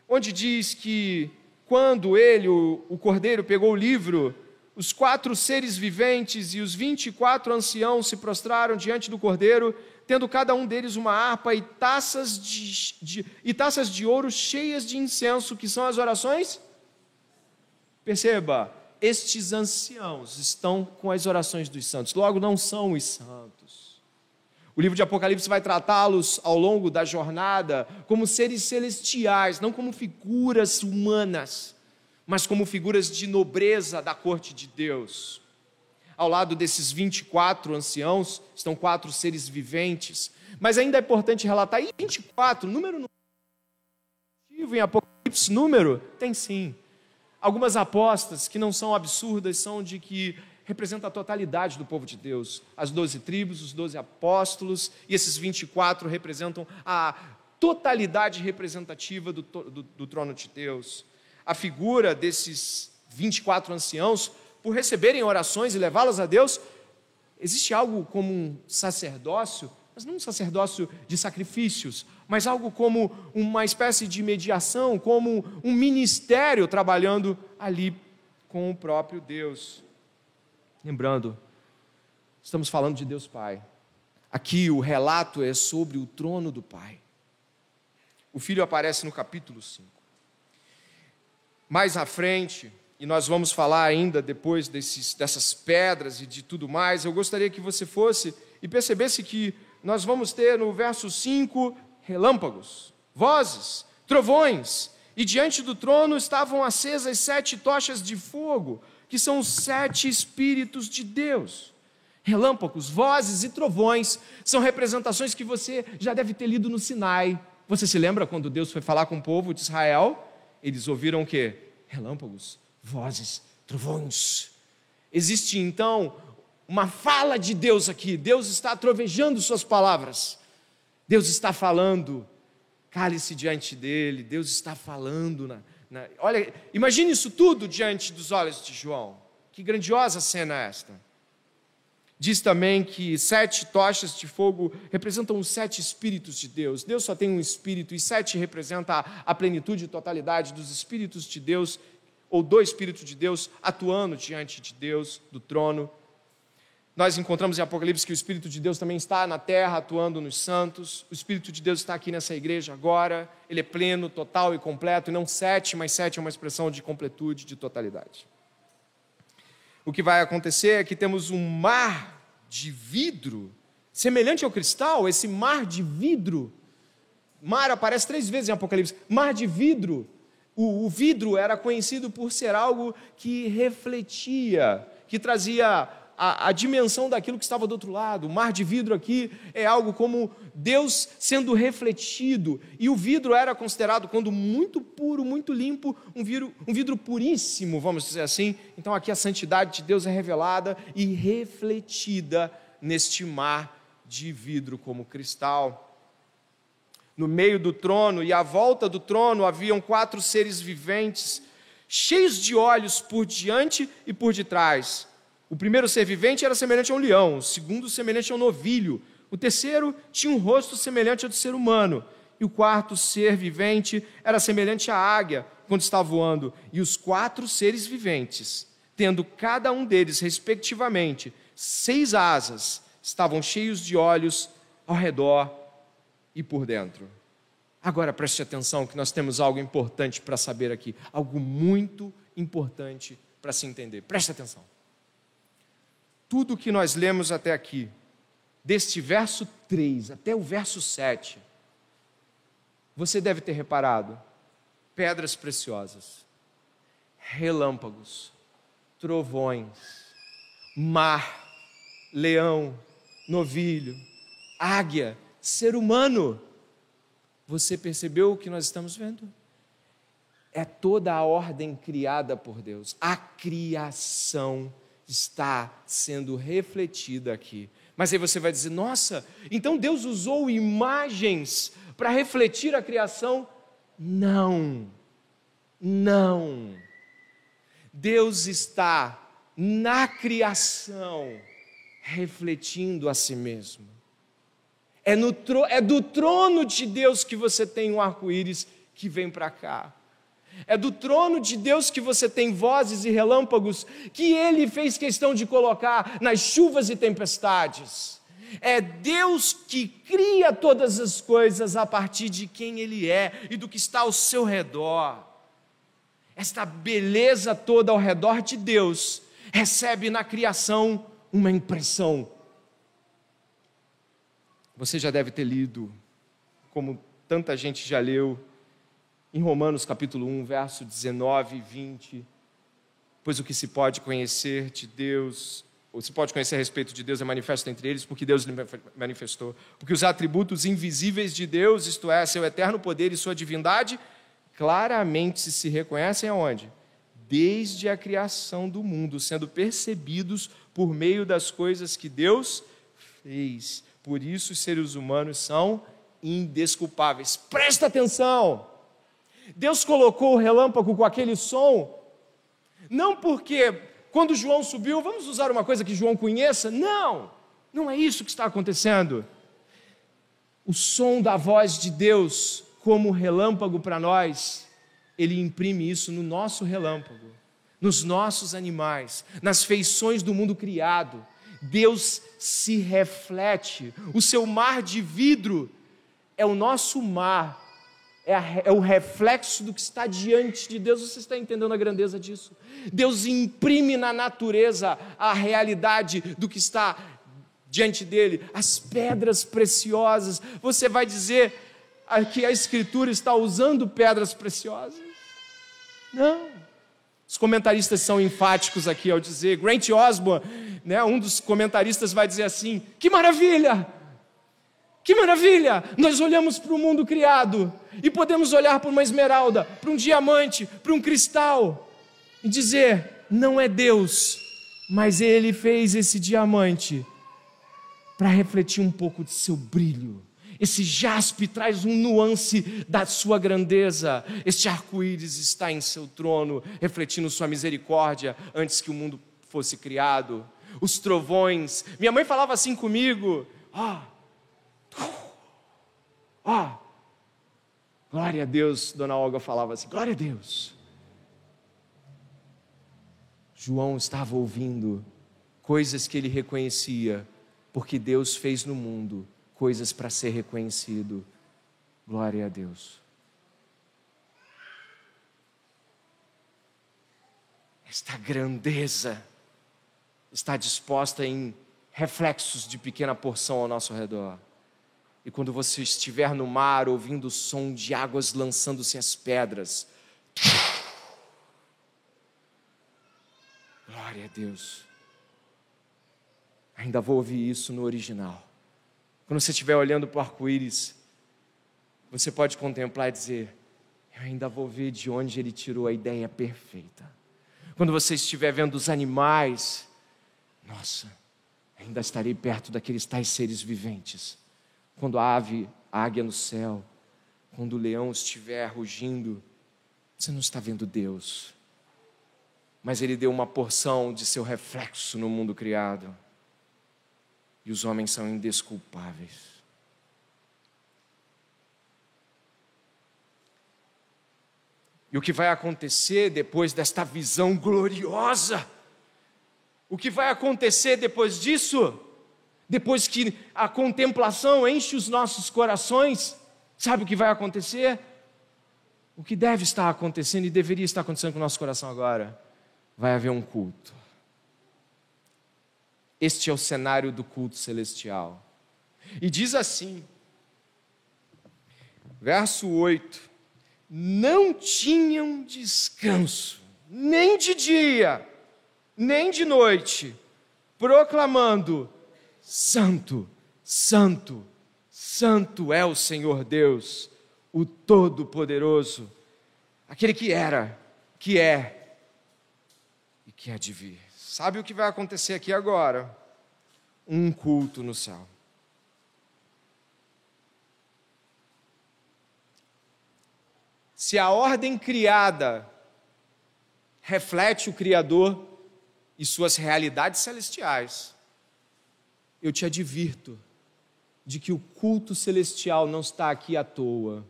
onde diz que quando ele, o, o cordeiro, pegou o livro, os quatro seres viventes e os vinte e quatro anciãos se prostraram diante do cordeiro, tendo cada um deles uma harpa e taças de, de, e taças de ouro cheias de incenso, que são as orações. Perceba, estes anciãos estão com as orações dos santos, logo não são os santos. O livro de Apocalipse vai tratá-los ao longo da jornada como seres celestiais, não como figuras humanas, mas como figuras de nobreza da corte de Deus. Ao lado desses 24 anciãos estão quatro seres viventes, mas ainda é importante relatar, e 24, número em Apocalipse, número? Tem sim. Algumas apostas que não são absurdas são de que representa a totalidade do povo de Deus. As doze tribos, os doze apóstolos, e esses 24 representam a totalidade representativa do, do, do trono de Deus. A figura desses 24 anciãos, por receberem orações e levá-las a Deus, existe algo como um sacerdócio, mas não um sacerdócio de sacrifícios, mas algo como uma espécie de mediação, como um ministério trabalhando ali com o próprio Deus. Lembrando, estamos falando de Deus Pai. Aqui o relato é sobre o trono do Pai. O filho aparece no capítulo 5. Mais à frente, e nós vamos falar ainda depois desses, dessas pedras e de tudo mais, eu gostaria que você fosse e percebesse que nós vamos ter no verso 5 relâmpagos, vozes, trovões, e diante do trono estavam acesas sete tochas de fogo que são os sete Espíritos de Deus. Relâmpagos, vozes e trovões são representações que você já deve ter lido no Sinai. Você se lembra quando Deus foi falar com o povo de Israel? Eles ouviram o quê? Relâmpagos, vozes, trovões. Existe então uma fala de Deus aqui. Deus está trovejando suas palavras. Deus está falando. Cale-se diante dele. Deus está falando na? Olha, imagine isso tudo diante dos olhos de João. Que grandiosa cena é esta. Diz também que sete tochas de fogo representam os sete espíritos de Deus. Deus só tem um espírito e sete representa a plenitude e totalidade dos espíritos de Deus, ou do Espírito de Deus atuando diante de Deus, do trono. Nós encontramos em Apocalipse que o Espírito de Deus também está na terra, atuando nos santos. O Espírito de Deus está aqui nessa igreja agora. Ele é pleno, total e completo, e não sete, mas sete é uma expressão de completude, de totalidade. O que vai acontecer é que temos um mar de vidro, semelhante ao cristal, esse mar de vidro. Mar aparece três vezes em Apocalipse. Mar de vidro. O, o vidro era conhecido por ser algo que refletia, que trazia a, a, dimensão daquilo que estava do outro lado. O mar de vidro aqui é algo como Deus sendo refletido. E o vidro era considerado, quando muito puro, muito limpo, um vidro, um vidro puríssimo, vamos dizer assim. Então aqui a santidade de Deus é revelada e refletida neste mar de vidro como cristal. No meio do trono e à volta do trono haviam quatro seres viventes, cheios de olhos por diante e por detrás o primeiro ser vivente era semelhante a um leão, o segundo semelhante a um novilho, o terceiro tinha um rosto semelhante ao de ser humano, e o quarto ser vivente era semelhante à águia quando está voando, e os quatro seres viventes, tendo cada um deles, respectivamente, seis asas, estavam cheios de olhos ao redor e por dentro. Agora preste atenção que nós temos algo importante para saber aqui, algo muito importante para se entender. Preste atenção tudo que nós lemos até aqui, deste verso 3 até o verso 7, você deve ter reparado pedras preciosas, relâmpagos, trovões, mar, leão, novilho, águia, ser humano. Você percebeu o que nós estamos vendo? É toda a ordem criada por Deus, a criação está sendo refletida aqui. Mas aí você vai dizer: nossa, então Deus usou imagens para refletir a criação? Não, não. Deus está na criação refletindo a si mesmo. É, no, é do trono de Deus que você tem um arco-íris que vem para cá. É do trono de Deus que você tem vozes e relâmpagos que ele fez questão de colocar nas chuvas e tempestades. É Deus que cria todas as coisas a partir de quem Ele é e do que está ao seu redor. Esta beleza toda ao redor de Deus recebe na criação uma impressão. Você já deve ter lido, como tanta gente já leu, em Romanos capítulo 1, verso 19 e 20. Pois o que se pode conhecer de Deus, ou se pode conhecer a respeito de Deus é manifesto entre eles, porque Deus lhe manifestou. Porque os atributos invisíveis de Deus, isto é, seu eterno poder e sua divindade, claramente se reconhecem aonde? Desde a criação do mundo, sendo percebidos por meio das coisas que Deus fez. Por isso os seres humanos são indesculpáveis. Presta atenção! Deus colocou o relâmpago com aquele som, não porque quando João subiu, vamos usar uma coisa que João conheça. Não, não é isso que está acontecendo. O som da voz de Deus, como relâmpago para nós, ele imprime isso no nosso relâmpago, nos nossos animais, nas feições do mundo criado. Deus se reflete. O seu mar de vidro é o nosso mar é, a, é, o reflexo do que está diante de Deus. Você está entendendo a grandeza disso? Deus imprime na natureza a realidade do que está diante dele, as pedras preciosas. Você vai dizer que a Escritura está usando pedras preciosas? Não. Os comentaristas são enfáticos aqui ao dizer, Grant Osborne, né, um dos comentaristas vai dizer assim: que maravilha! Que maravilha! Nós olhamos para o mundo criado e podemos olhar para uma esmeralda, para um diamante, para um cristal e dizer: não é Deus, mas Ele fez esse diamante para refletir um pouco de seu brilho. Esse jaspe traz um nuance da sua grandeza. Este arco-íris está em seu trono, refletindo sua misericórdia antes que o mundo fosse criado. Os trovões. Minha mãe falava assim comigo: ó. Oh, Ó, oh, glória a Deus, Dona Olga falava assim: glória a Deus. João estava ouvindo coisas que ele reconhecia, porque Deus fez no mundo coisas para ser reconhecido. Glória a Deus. Esta grandeza está disposta em reflexos de pequena porção ao nosso redor. E quando você estiver no mar ouvindo o som de águas lançando-se as pedras, glória a Deus. Ainda vou ouvir isso no original. Quando você estiver olhando para o arco-íris, você pode contemplar e dizer: Eu ainda vou ver de onde ele tirou a ideia perfeita. Quando você estiver vendo os animais, nossa, ainda estarei perto daqueles tais seres viventes. Quando a ave, a águia no céu, quando o leão estiver rugindo, você não está vendo Deus, mas Ele deu uma porção de seu reflexo no mundo criado. E os homens são indesculpáveis. E o que vai acontecer depois desta visão gloriosa? O que vai acontecer depois disso? Depois que a contemplação enche os nossos corações, sabe o que vai acontecer? O que deve estar acontecendo e deveria estar acontecendo com o nosso coração agora? Vai haver um culto. Este é o cenário do culto celestial. E diz assim, verso 8: Não tinham descanso, nem de dia, nem de noite, proclamando: Santo, Santo, Santo é o Senhor Deus, o Todo-Poderoso, aquele que era, que é e que há de vir. Sabe o que vai acontecer aqui agora? Um culto no céu. Se a ordem criada reflete o Criador e suas realidades celestiais, eu te advirto de que o culto celestial não está aqui à toa.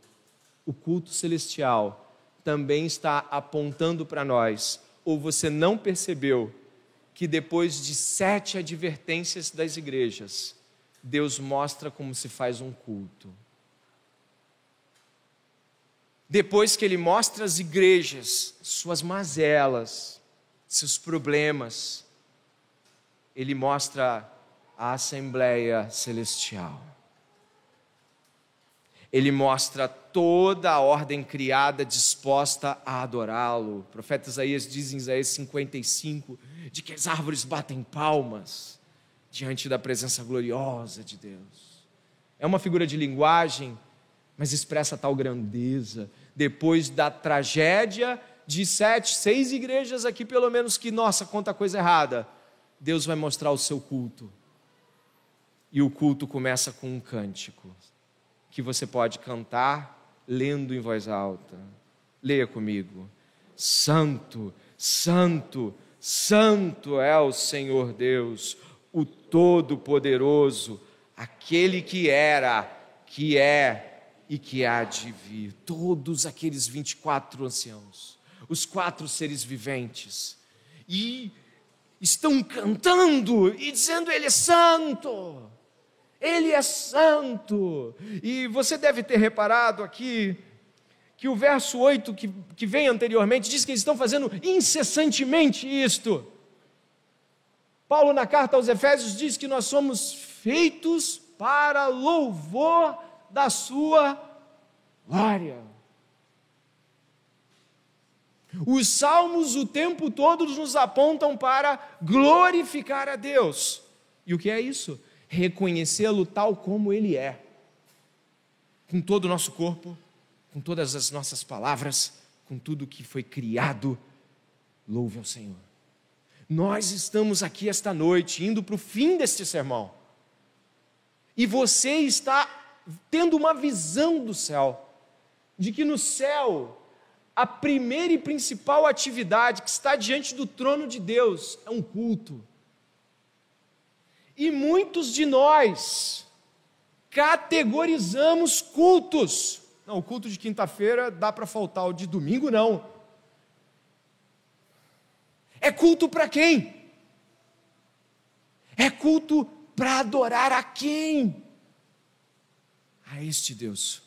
O culto celestial também está apontando para nós, ou você não percebeu que depois de sete advertências das igrejas, Deus mostra como se faz um culto. Depois que Ele mostra às igrejas suas mazelas, seus problemas, Ele mostra a Assembleia Celestial. Ele mostra toda a ordem criada disposta a adorá-lo. O profeta Isaías diz em Isaías 55 de que as árvores batem palmas diante da presença gloriosa de Deus. É uma figura de linguagem, mas expressa tal grandeza. Depois da tragédia de sete, seis igrejas aqui, pelo menos, que, nossa, conta coisa errada, Deus vai mostrar o seu culto. E o culto começa com um cântico que você pode cantar lendo em voz alta. Leia comigo. Santo, Santo, Santo é o Senhor Deus, o Todo-Poderoso, aquele que era, que é e que há de vir. Todos aqueles 24 anciãos, os quatro seres viventes, e estão cantando e dizendo: Ele é santo. Ele é santo. E você deve ter reparado aqui que o verso 8 que, que vem anteriormente diz que eles estão fazendo incessantemente isto. Paulo, na carta aos Efésios, diz que nós somos feitos para louvor da Sua glória. Os salmos o tempo todo nos apontam para glorificar a Deus. E o que é isso? Reconhecê-lo tal como ele é, com todo o nosso corpo, com todas as nossas palavras, com tudo que foi criado. Louve ao Senhor. Nós estamos aqui esta noite, indo para o fim deste sermão, e você está tendo uma visão do céu, de que no céu, a primeira e principal atividade que está diante do trono de Deus é um culto e muitos de nós categorizamos cultos. Não, o culto de quinta-feira dá para faltar, o de domingo não. É culto para quem? É culto para adorar a quem? A este Deus.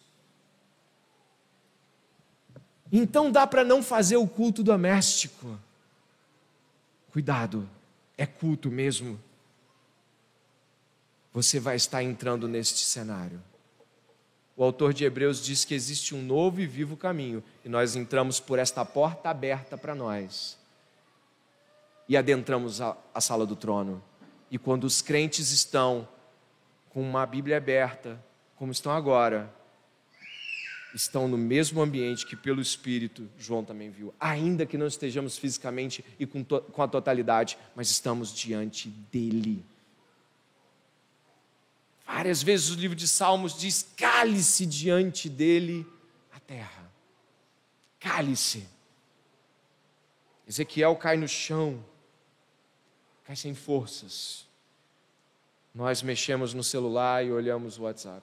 Então dá para não fazer o culto doméstico. Cuidado, é culto mesmo você vai estar entrando neste cenário. O autor de Hebreus diz que existe um novo e vivo caminho, e nós entramos por esta porta aberta para nós. E adentramos a, a sala do trono. E quando os crentes estão com uma Bíblia aberta, como estão agora, estão no mesmo ambiente que pelo Espírito João também viu. Ainda que não estejamos fisicamente e com, com a totalidade, mas estamos diante dele. Várias vezes o livro de Salmos diz: cale-se diante dele a terra. Cale-se. Ezequiel cai no chão, cai sem forças. Nós mexemos no celular e olhamos o WhatsApp.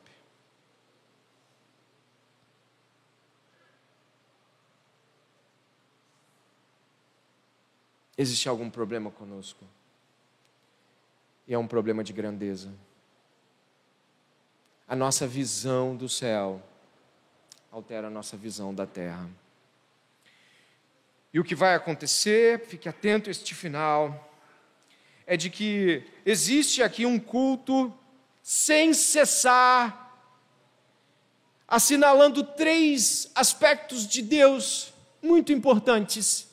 Existe algum problema conosco? E é um problema de grandeza. A nossa visão do céu altera a nossa visão da terra. E o que vai acontecer, fique atento a este final, é de que existe aqui um culto sem cessar, assinalando três aspectos de Deus muito importantes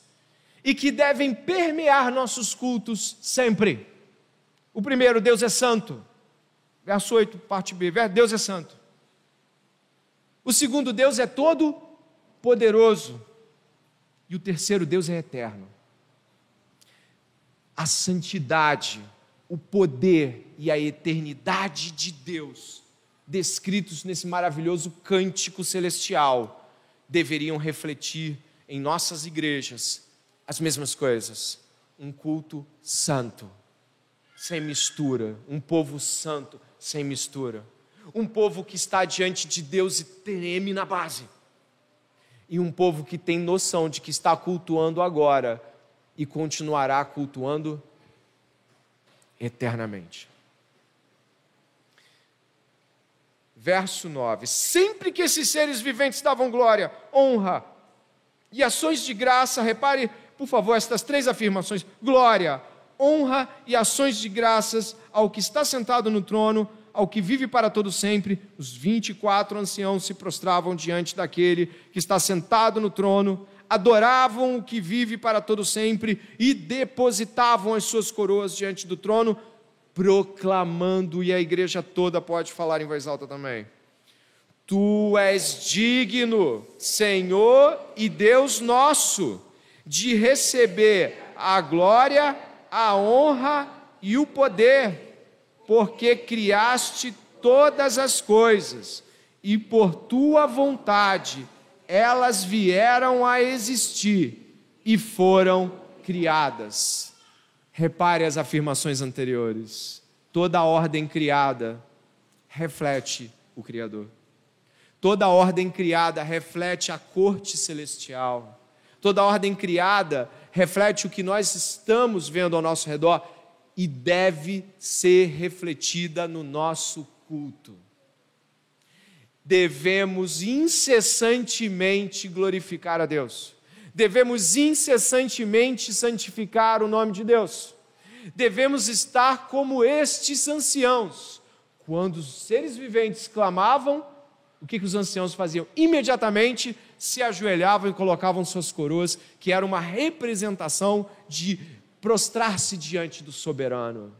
e que devem permear nossos cultos sempre. O primeiro, Deus é santo. Verso 8, parte B. Deus é santo. O segundo, Deus é todo poderoso. E o terceiro, Deus é eterno. A santidade, o poder e a eternidade de Deus, descritos nesse maravilhoso cântico celestial, deveriam refletir em nossas igrejas as mesmas coisas. Um culto santo, sem mistura. Um povo santo, sem mistura. Um povo que está diante de Deus e treme na base. E um povo que tem noção de que está cultuando agora e continuará cultuando eternamente. Verso 9: Sempre que esses seres viventes davam glória, honra e ações de graça, repare por favor, estas três afirmações: glória, honra e ações de graças ao que está sentado no trono, ao que vive para todo sempre. Os 24 anciãos se prostravam diante daquele que está sentado no trono, adoravam o que vive para todo sempre e depositavam as suas coroas diante do trono, proclamando, e a igreja toda pode falar em voz alta também. Tu és digno, Senhor e Deus nosso de receber a glória, a honra e o poder, porque criaste todas as coisas e por tua vontade elas vieram a existir e foram criadas. Repare as afirmações anteriores. Toda a ordem criada reflete o Criador. Toda a ordem criada reflete a corte celestial. Toda ordem criada reflete o que nós estamos vendo ao nosso redor e deve ser refletida no nosso culto. Devemos incessantemente glorificar a Deus. Devemos incessantemente santificar o nome de Deus. Devemos estar como estes anciãos. Quando os seres viventes clamavam, o que, que os anciãos faziam? Imediatamente se ajoelhavam e colocavam suas coroas, que era uma representação de prostrar-se diante do soberano.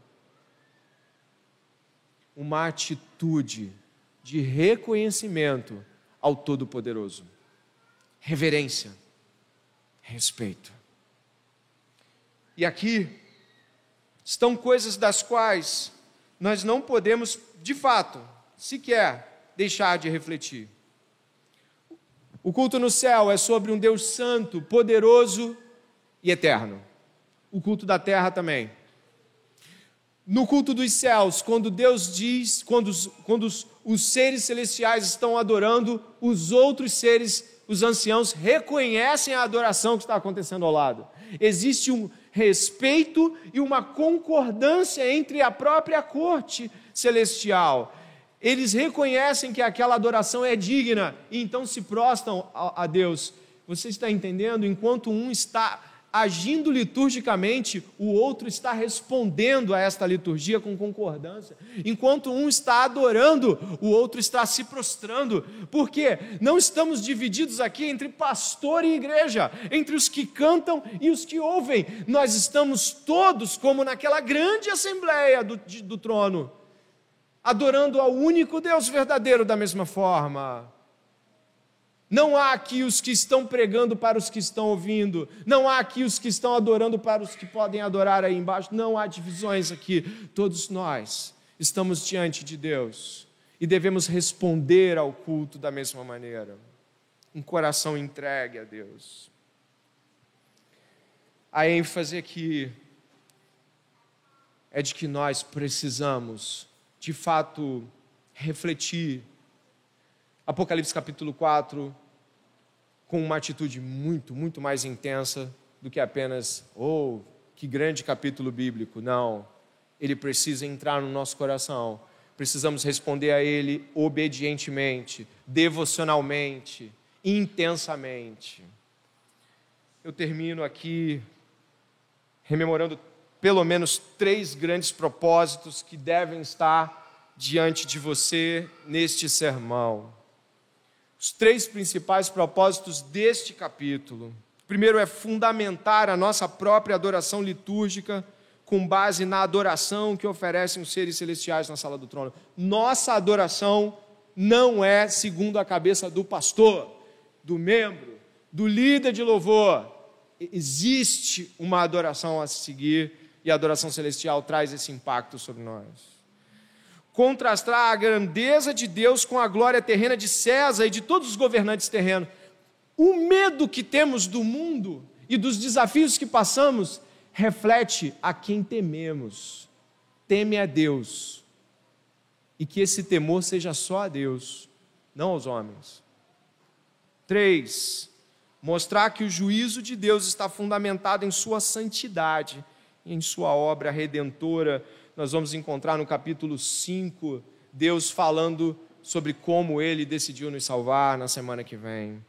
Uma atitude de reconhecimento ao Todo-Poderoso, reverência, respeito. E aqui estão coisas das quais nós não podemos, de fato, sequer deixar de refletir. O culto no céu é sobre um Deus santo, poderoso e eterno. O culto da terra também. No culto dos céus, quando Deus diz, quando, os, quando os, os seres celestiais estão adorando, os outros seres, os anciãos, reconhecem a adoração que está acontecendo ao lado. Existe um respeito e uma concordância entre a própria corte celestial eles reconhecem que aquela adoração é digna e então se prostam a, Deus. Você está entendendo? Enquanto um está agindo liturgicamente, o outro está respondendo a esta liturgia com concordância. Enquanto um está adorando, o outro está se prostrando. Porque não estamos divididos aqui entre pastor e igreja, entre os que cantam e os que ouvem. Nós estamos todos como naquela grande assembleia do, do trono, adorando ao único Deus verdadeiro da mesma forma. Não há aqui os que estão pregando para os que estão ouvindo. Não há aqui os que estão adorando para os que podem adorar aí embaixo. Não há divisões aqui. Todos nós estamos diante de Deus e devemos responder ao culto da mesma maneira. Um coração entregue a Deus. A ênfase aqui é de que nós precisamos, de fato, refletir. Apocalipse capítulo 4 com uma atitude muito, muito mais intensa do que apenas, oh, que grande capítulo bíblico. Não. Ele precisa entrar no nosso coração. Precisamos responder a ele obedientemente, devocionalmente, intensamente. Eu termino aqui rememorando pelo menos três grandes propósitos que devem estar diante de você neste sermão os três principais propósitos deste capítulo. O primeiro é fundamentar a nossa própria adoração litúrgica com base na adoração que oferecem os seres celestiais na sala do trono. Nossa adoração não é segundo a cabeça do pastor, do membro, do líder de louvor. Existe uma adoração a seguir e a adoração celestial traz esse impacto sobre nós contrastar a grandeza de Deus com a glória terrena de César e de todos os governantes terrenos. O medo que temos do mundo e dos desafios que passamos reflete a quem tememos. Teme a Deus. E que esse temor seja só a Deus, não aos homens. Três, mostrar que o juízo de Deus está fundamentado em sua santidade, em sua obra redentora nós vamos encontrar no capítulo 5 Deus falando sobre como ele decidiu nos salvar na semana que vem.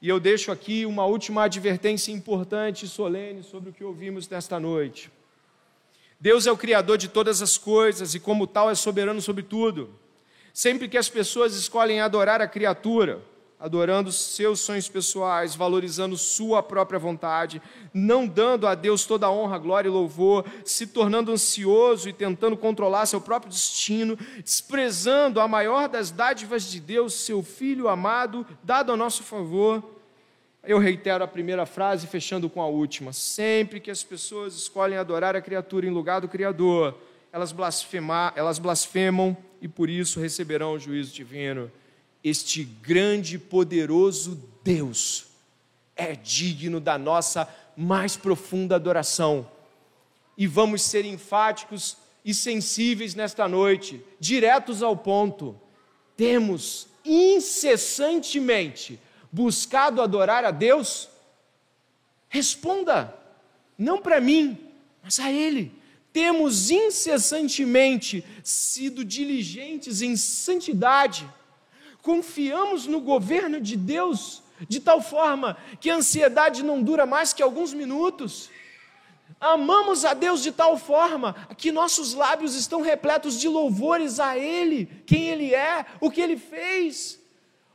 E eu deixo aqui uma última advertência importante e solene sobre o que ouvimos nesta noite. Deus é o Criador de todas as coisas e, como tal, é soberano sobre tudo. Sempre que as pessoas escolhem adorar a criatura, adorando seus sonhos pessoais, valorizando sua própria vontade, não dando a Deus toda a honra, glória e louvor, se tornando ansioso e tentando controlar seu próprio destino, desprezando a maior das dádivas de Deus, seu Filho amado, dado a nosso favor. Eu reitero a primeira frase, fechando com a última. Sempre que as pessoas escolhem adorar a criatura em lugar do Criador, elas, blasfemar, elas blasfemam e por isso receberão o juízo divino este grande e poderoso Deus é digno da nossa mais profunda adoração. E vamos ser enfáticos e sensíveis nesta noite, diretos ao ponto. Temos incessantemente buscado adorar a Deus? Responda, não para mim, mas a Ele. Temos incessantemente sido diligentes em santidade confiamos no governo de Deus de tal forma que a ansiedade não dura mais que alguns minutos. Amamos a Deus de tal forma que nossos lábios estão repletos de louvores a Ele, quem Ele é, o que Ele fez.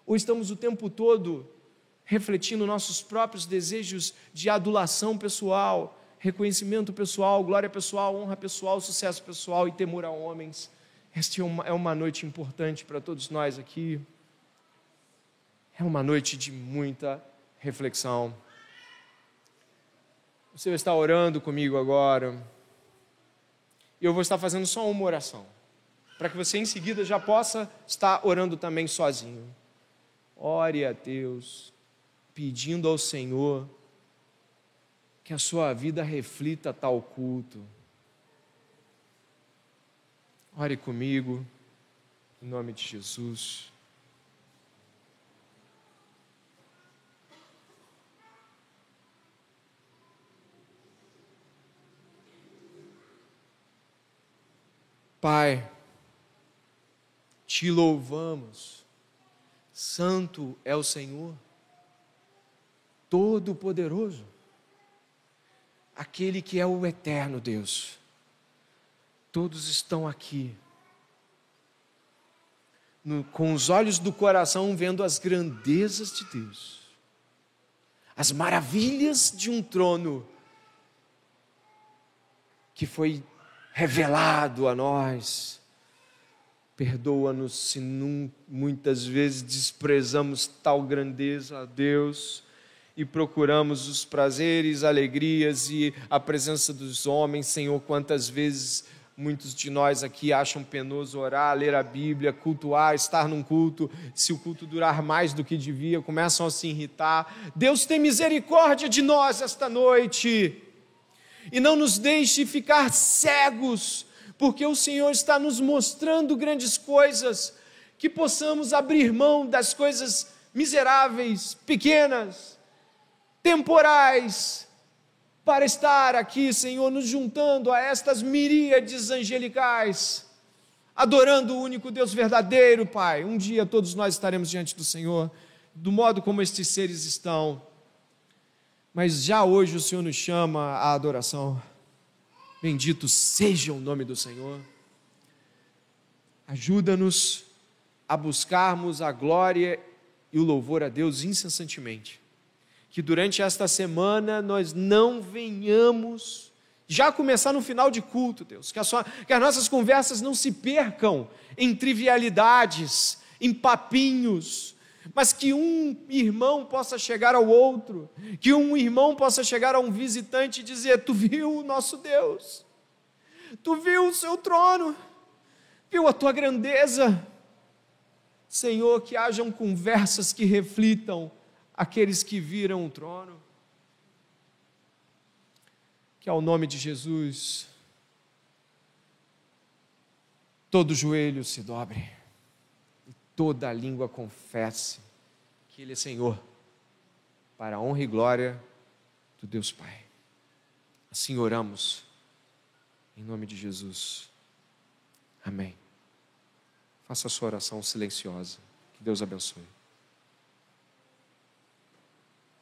Ou estamos o tempo todo refletindo nossos próprios desejos de adulação pessoal, reconhecimento pessoal, glória pessoal, honra pessoal, sucesso pessoal e temor a homens. Esta é uma, é uma noite importante para todos nós aqui. É uma noite de muita reflexão. Você estar orando comigo agora. E eu vou estar fazendo só uma oração. Para que você em seguida já possa estar orando também sozinho. Ore a Deus, pedindo ao Senhor que a sua vida reflita tal culto. Ore comigo, em nome de Jesus. Pai, te louvamos, Santo é o Senhor, Todo-Poderoso. aquele que é o eterno Deus. Todos estão aqui, no, com os olhos do coração, vendo as grandezas de Deus, as maravilhas de um trono que foi revelado a nós. Perdoa-nos se muitas vezes desprezamos tal grandeza a Deus e procuramos os prazeres, alegrias e a presença dos homens, Senhor, quantas vezes muitos de nós aqui acham penoso orar, ler a Bíblia, cultuar, estar num culto, se o culto durar mais do que devia, começam a se irritar. Deus tem misericórdia de nós esta noite. E não nos deixe ficar cegos, porque o Senhor está nos mostrando grandes coisas, que possamos abrir mão das coisas miseráveis, pequenas, temporais, para estar aqui, Senhor, nos juntando a estas miríades angelicais, adorando o único Deus verdadeiro, Pai. Um dia todos nós estaremos diante do Senhor, do modo como estes seres estão. Mas já hoje o Senhor nos chama à adoração. Bendito seja o nome do Senhor. Ajuda-nos a buscarmos a glória e o louvor a Deus incessantemente que durante esta semana nós não venhamos já começar no final de culto, Deus, que, sua, que as nossas conversas não se percam em trivialidades, em papinhos, mas que um irmão possa chegar ao outro, que um irmão possa chegar a um visitante e dizer: Tu viu o nosso Deus, tu viu o seu trono, viu a tua grandeza. Senhor, que hajam conversas que reflitam aqueles que viram o trono. Que ao nome de Jesus, todo joelho se dobre toda a língua confesse que Ele é Senhor, para a honra e glória do Deus Pai. Assim oramos, em nome de Jesus. Amém. Faça a sua oração silenciosa. Que Deus abençoe.